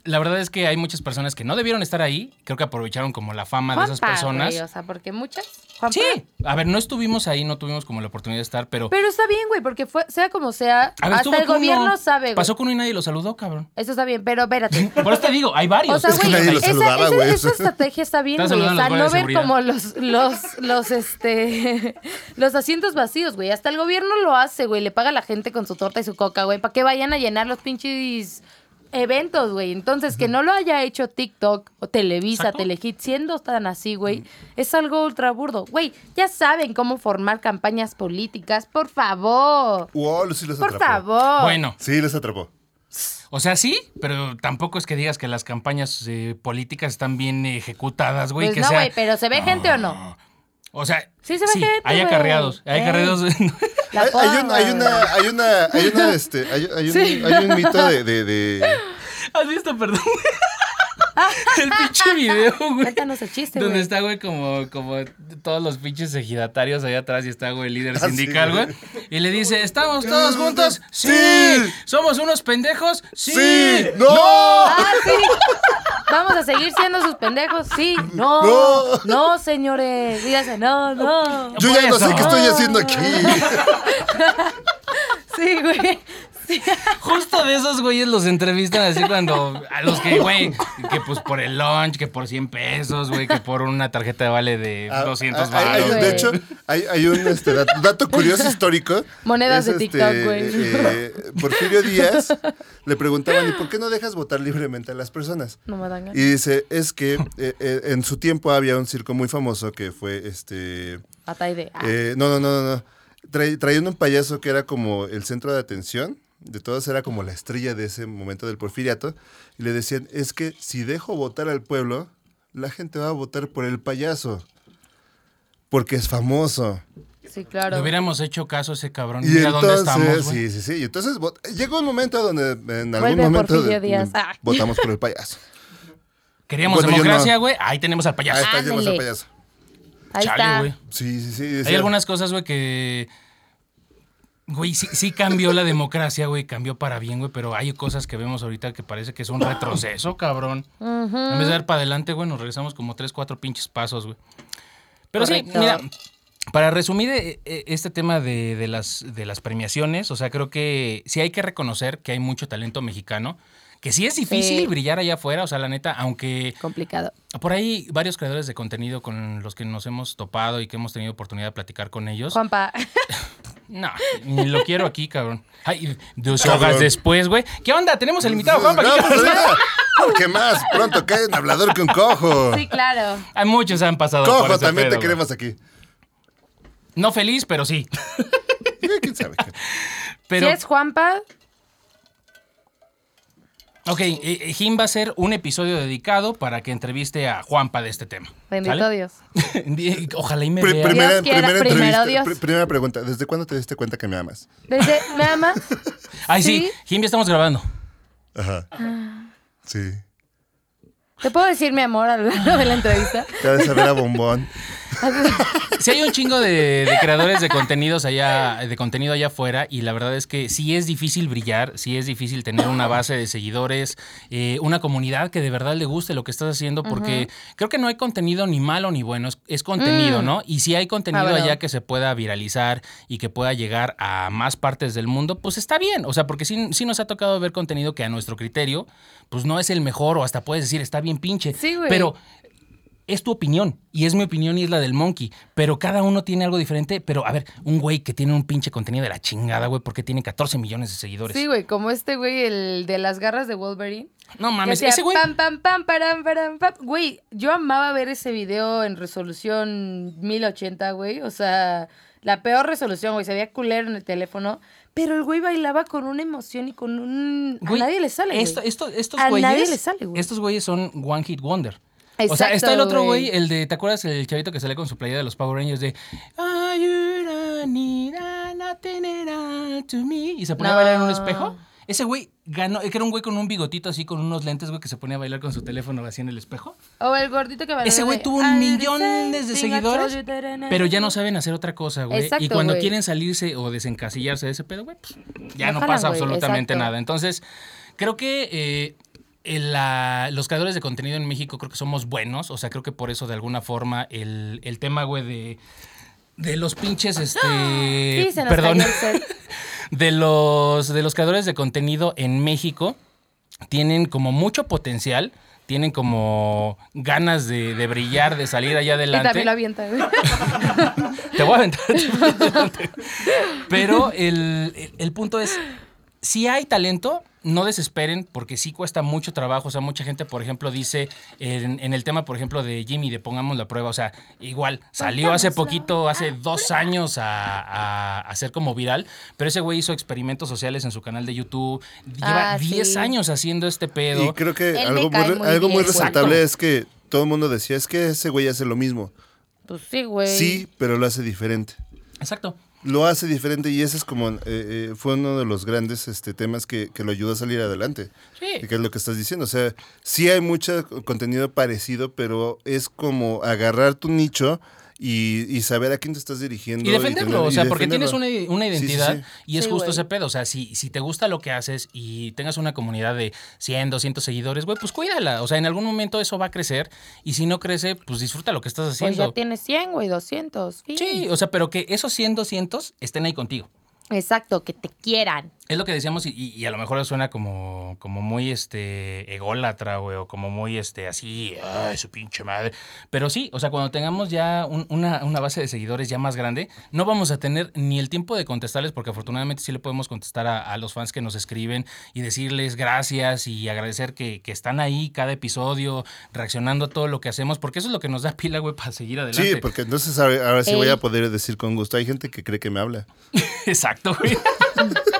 la verdad es que hay muchas personas que no debieron estar ahí. Creo que aprovecharon como la fama de esas personas. güey, o sea, porque muchas. Sí. A ver, no estuvimos ahí, no tuvimos como la oportunidad de estar, pero. Pero está bien, güey, porque fue, sea como sea, a ver, hasta el gobierno uno. sabe, güey. Pasó con uno y nadie lo saludó, cabrón. Eso está bien, pero espérate. *laughs* Por eso te digo, hay varios. O sea, Es que güey, nadie lo esa, saludaba, esa- güey. esa estrategia está bien, güey. O sea, no ver como los, los, los, este, *laughs* los asientos vacíos, güey. Hasta el gobierno lo hace, güey. Le paga a la gente con su torta y su coca, güey, para que vayan a llenar los pinches eventos, güey. Entonces, que no lo haya hecho TikTok o Televisa. Telehit, siendo tan así, güey, es algo ultra burdo. Güey, ya saben cómo formar campañas políticas, por favor. Wow, sí los Por atrapó. favor. Bueno, Sí, les atrapó. o sea, sí, pero tampoco es que digas que las campañas eh, políticas están bien ejecutadas, güey. Pues que no, sea- güey, pero ¿se ve gente o no? O sea, Sí se ve gente, hay acarreados, hay Eh. acarreados. Hay, hay un, hay una, hay una, hay una, este, hay, hay un, Sí. hay un mito de, de, de- *laughs* ¿Has visto, perdón? *laughs* el pinche video, *laughs* güey. Cuéntanos el chiste, Donde güey. está, güey, como, como todos los pinches ejidatarios allá atrás y está, güey, el líder Ah, sí, sindical, güey. güey. Y le dice, ¿estamos todos juntos? ¡Sí! Sí. ¿Somos unos pendejos? ¡Sí! ¡Sí! ¡No! Ah, sí. Vamos a seguir siendo sus pendejos. Sí, no. No, No. señores. Dígase, no, no. Yo Por ya no sé qué estoy haciendo aquí. *laughs* Sí, güey. Sí. Justo de esos güeyes los entrevistan así cuando a los que, güey, que pues por el lunch, que por 100 pesos, güey, que por una tarjeta de vale de Ah, 200 ah, hay- hay- de hecho, hay, hay un este, dat- dato curioso histórico. Monedas Es, de este, TikTok, güey. eh, Porfirio Díaz le preguntaban, ¿y por qué no dejas votar libremente a las personas? No me dan ganas. Y dice, es que eh, eh, en su tiempo había un circo muy famoso que fue este... Ataide. Ah, eh, no, no, no, no. no. Trae- traían un payaso que era como el centro de atención de todos, era como la estrella de ese momento del porfiriato. Y le decían, es que si dejo votar al pueblo, la gente va a votar por el payaso. Porque es famoso. sí, claro. Le hubiéramos hecho caso a ese cabrón. Y Mira dónde estamos, entonces, sí, sí, sí. Y entonces llegó un momento donde en algún Vuelve momento Porfirio de- Díaz. Ah. votamos por el payaso. Queríamos Bueno, democracia, no. güey. Ahí tenemos al Ahí payaso. está, llegamos al payaso. Ahí Chale, está. güey. Sí, sí, sí. Hay algunas cosas, güey, que. Güey, sí, sí cambió la democracia, güey, cambió para bien, güey, pero hay cosas que vemos ahorita que parece que es un retroceso, cabrón. En vez de dar para adelante, güey, nos regresamos como tres, cuatro pinches pasos, güey. Pero sí, mira, para resumir eh, eh, este tema de, de las, de las premiaciones, o sea, creo que sí hay que reconocer que hay mucho talento mexicano, que sí es difícil Sí. brillar allá afuera, o sea, la neta, aunque Complicado. por ahí varios creadores de contenido con los que nos hemos topado y que hemos tenido oportunidad de platicar con ellos. Juanpa. *laughs* No, ni lo quiero aquí, cabrón. Ay, dos Cabrón. horas después, güey. ¿Qué onda? Tenemos el invitado, Juanpa. aquí, No, *laughs* pues ¿Qué más? Pronto cae un hablador que un cojo. Sí, claro. Hay muchos han pasado por Cojo, ese también pedo, te queremos aquí. No feliz, pero sí. *laughs* ¿Quién sabe? Pero Si es Juanpa, Ok, eh, eh, Jim va a hacer un episodio dedicado para que entreviste a Juanpa de este tema. Bendito ¿Sale? *laughs* Dios. Di- Ojalá y me vea. primera, Dios quiera, primera primero entrevista, Dios. pri- primera pregunta. ¿Desde cuándo te diste cuenta que me amas? Desde, ¿Me *laughs* ama? Ay, sí, ¿Sí? Jim, ya estamos grabando. Ajá. Ah. Sí. ¿Te puedo decir mi amor a lo largo de la entrevista? Te vas a ver a bombón. *laughs* Sí hay un chingo de, de creadores de contenidos allá, de contenido allá afuera, y la verdad es que sí es difícil brillar, sí es difícil tener una base de seguidores, eh, una comunidad que de verdad le guste lo que estás haciendo, porque creo que no hay contenido ni malo ni bueno, es, es contenido, ¿no? Y si hay contenido Ah, bueno. allá que se pueda viralizar y que pueda llegar a más partes del mundo, pues está bien. O sea, porque sí, sí nos ha tocado ver contenido que a nuestro criterio, pues no es el mejor, o hasta puedes decir, está bien pinche. Sí, güey. Pero es tu opinión y es mi opinión y es la del monkey, pero cada uno tiene algo diferente, pero a ver, un güey que tiene un pinche contenido de la chingada, güey, porque tiene 14 millones de seguidores. Sí, güey, como este güey, el de las garras de Wolverine. no mames, ese güey Pam, pam, pam, param, param, pam. Güey, yo amaba ver ese video en resolución 1080, güey. O sea, la peor resolución, güey. Se veía culero en el teléfono. Pero el güey bailaba con una emoción y con un... Güey, a nadie le sale, güey. esto- esto- estos A güeyes, nadie le sale, güey. Estos güeyes son One Hit Wonder. O sea, está el otro güey. el de, ¿te acuerdas el chavito que sale con su playera de los Power Rangers de to me? Y se ponía a bailar en un espejo. Ese güey ganó, que era un güey con un bigotito así, con unos lentes, güey, que se ponía a bailar con su teléfono así en el espejo. O el gordito que bailaba Ese güey tuvo "I un millones de seguidores, pero ya no saben hacer otra cosa, güey. Exacto, y cuando güey. quieren salirse o desencasillarse de ese pedo, güey, pues ya No no, jalan, pasa güey, absolutamente exacto. nada. Entonces, creo que eh, la- los creadores de contenido en México creo que somos buenos. O sea, creo que por eso de alguna forma el, el tema, güey, de... De los pinches, este. *gasps* Sí, se nos perdón. *laughs* De los, de los creadores de contenido en México tienen como mucho potencial, tienen como ganas de, de brillar, de salir allá Y adelante. también lo avienta. *laughs* Te voy a aventar. *laughs* Pero el, el- el punto es, si hay talento, no desesperen porque sí cuesta mucho trabajo. O sea, mucha gente, por ejemplo, dice en, en el tema, por ejemplo, de Jimmy, de Pongamos la prueba. O sea, igual, salió hace poquito, hace dos años a, a, a ser como viral, pero ese güey hizo experimentos sociales en su canal de YouTube. Lleva Ah, 10 sí. años haciendo este pedo. Y creo que Él algo muy, muy algo muy resaltable es que todo el mundo decía, es que ese güey hace lo mismo. Pues sí, güey. Sí, pero lo hace diferente. Exacto. Lo hace diferente y ese es como, eh, eh, fue uno de los grandes este, temas que, que lo ayudó a salir adelante. Sí. Y que es lo que estás diciendo. O sea, sí hay mucho contenido parecido, pero es como agarrar tu nicho y, y saber a quién te estás dirigiendo. Y defenderlo, tener- o sea, porque tienes una, una Sí, sí, identidad sí. y es Sí, justo ese pedo. O sea, si, si te gusta lo que haces y tengas una comunidad de 100, 200 seguidores, güey, pues cuídala. O sea, en algún momento eso va a crecer y si no crece, pues disfruta lo que estás Pues haciendo. ya tienes 100, güey, 200. fin. Sí, o sea, pero que esos 100, 200 estén ahí contigo. Exacto, que te quieran. Es lo que decíamos y, y- a lo mejor suena como, como muy este ególatra, güey, o como muy este así, ay, su pinche madre. Pero sí, o sea, cuando tengamos ya un- una, una base de seguidores ya más grande, no vamos a tener ni el tiempo de contestarles, porque afortunadamente sí le podemos contestar a, a los fans que nos escriben y decirles gracias y agradecer que, que están ahí cada episodio, reaccionando a todo lo que hacemos, porque eso es lo que nos da pila, güey, para seguir adelante. Sí, porque entonces ahora, ahora sí voy a poder decir con gusto. Hay gente que cree que me habla. *laughs* Exacto, güey. *laughs*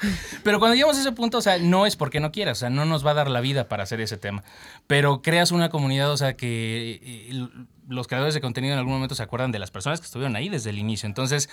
*laughs* Pero cuando llegamos a ese punto, o sea, no es porque no quieras, o sea, no nos va a dar la vida para hacer ese tema. Pero creas una comunidad, o sea, que eh, l- los creadores de contenido en algún momento se acuerdan de las personas que estuvieron ahí desde el inicio. Entonces,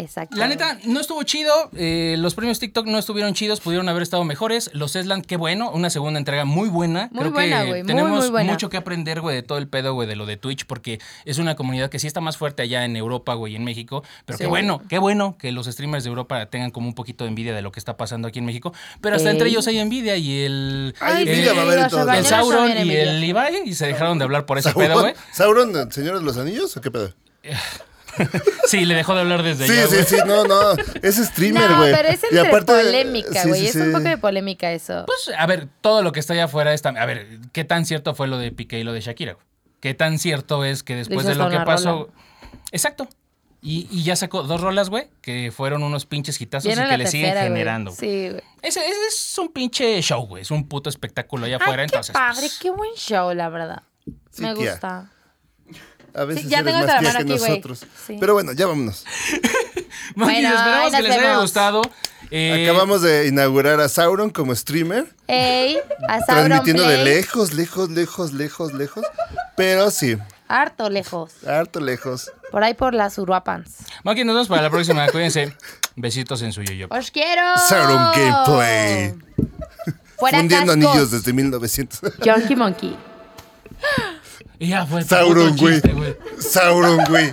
Exacto. la neta, no estuvo chido. eh, los premios TikTok no estuvieron chidos, pudieron haber estado mejores. Los Esland, qué bueno. Una segunda entrega muy buena. Muy Creo buena, que güey, muy, tenemos muy buena. mucho que aprender, güey, de todo el pedo, güey, de lo de Twitch, porque es una comunidad que sí está más fuerte allá en Europa, güey, y en México. Pero Sí. qué bueno, qué bueno que los streamers de Europa tengan como un poquito de envidia de lo que está pasando aquí en México. Pero hasta Ey. entre ellos hay envidia y el. Ay, el- envidia va a haber en los todos el Sauron y el Levi y se dejaron de hablar por ese pedo, güey. ¿Sauron, ¿Sauron, Señor de los Anillos o qué pedo? *laughs* *laughs* Sí, le dejó de hablar desde Sí, allá, sí, güey. sí, no, no. Es streamer, No, güey. pero es Y entre aparte- polémica, sí, güey. sí, es un sí. poco de polémica eso. Pues, a ver, todo lo que está allá afuera está. A ver, ¿qué tan cierto fue lo de Piqué y lo de Shakira? güey? ¿Qué tan cierto es que después de lo que pasó. rola. Exacto. Y, y ya sacó dos rolas, güey, que fueron unos pinches hitazos Viene y que le siguen tercera, generando. güey. Sí, güey. Ese, ese es un pinche show, güey. Es un puto espectáculo allá afuera. Ay, qué entonces, padre, pues, qué buen show, la verdad. Sí, Me tía. gusta. A veces ya eres tengo más tía que aquí, güey. nosotros. Sí. Pero bueno, ya vámonos. Monkeys, *laughs* Bueno, esperamos que les haya gustado. Eh, Acabamos de inaugurar a Sauron como streamer. Ey, a *laughs* Sauron transmitiendo de Play. lejos, lejos, lejos, lejos, lejos. Pero sí, Harto lejos. harto lejos. Por ahí por las Uruapans. Maki, nos vemos para la próxima. Cuídense. Besitos en su yoyo. ¡Os quiero! Sauron Gameplay. Fuera Fundiendo cascos. anillos desde 1900. Junkie Monkey. *laughs* Y ya fue. Sauron, güey. Sauron, güey.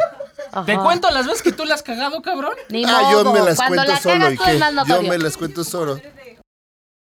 ¿Te Ajá. cuento las veces que tú la has cagado, cabrón? Ni Ah, yo modo. me las Cuando cuento la solo. cagas ¿Y tú es qué? más Yo notorio. me las cuento solo.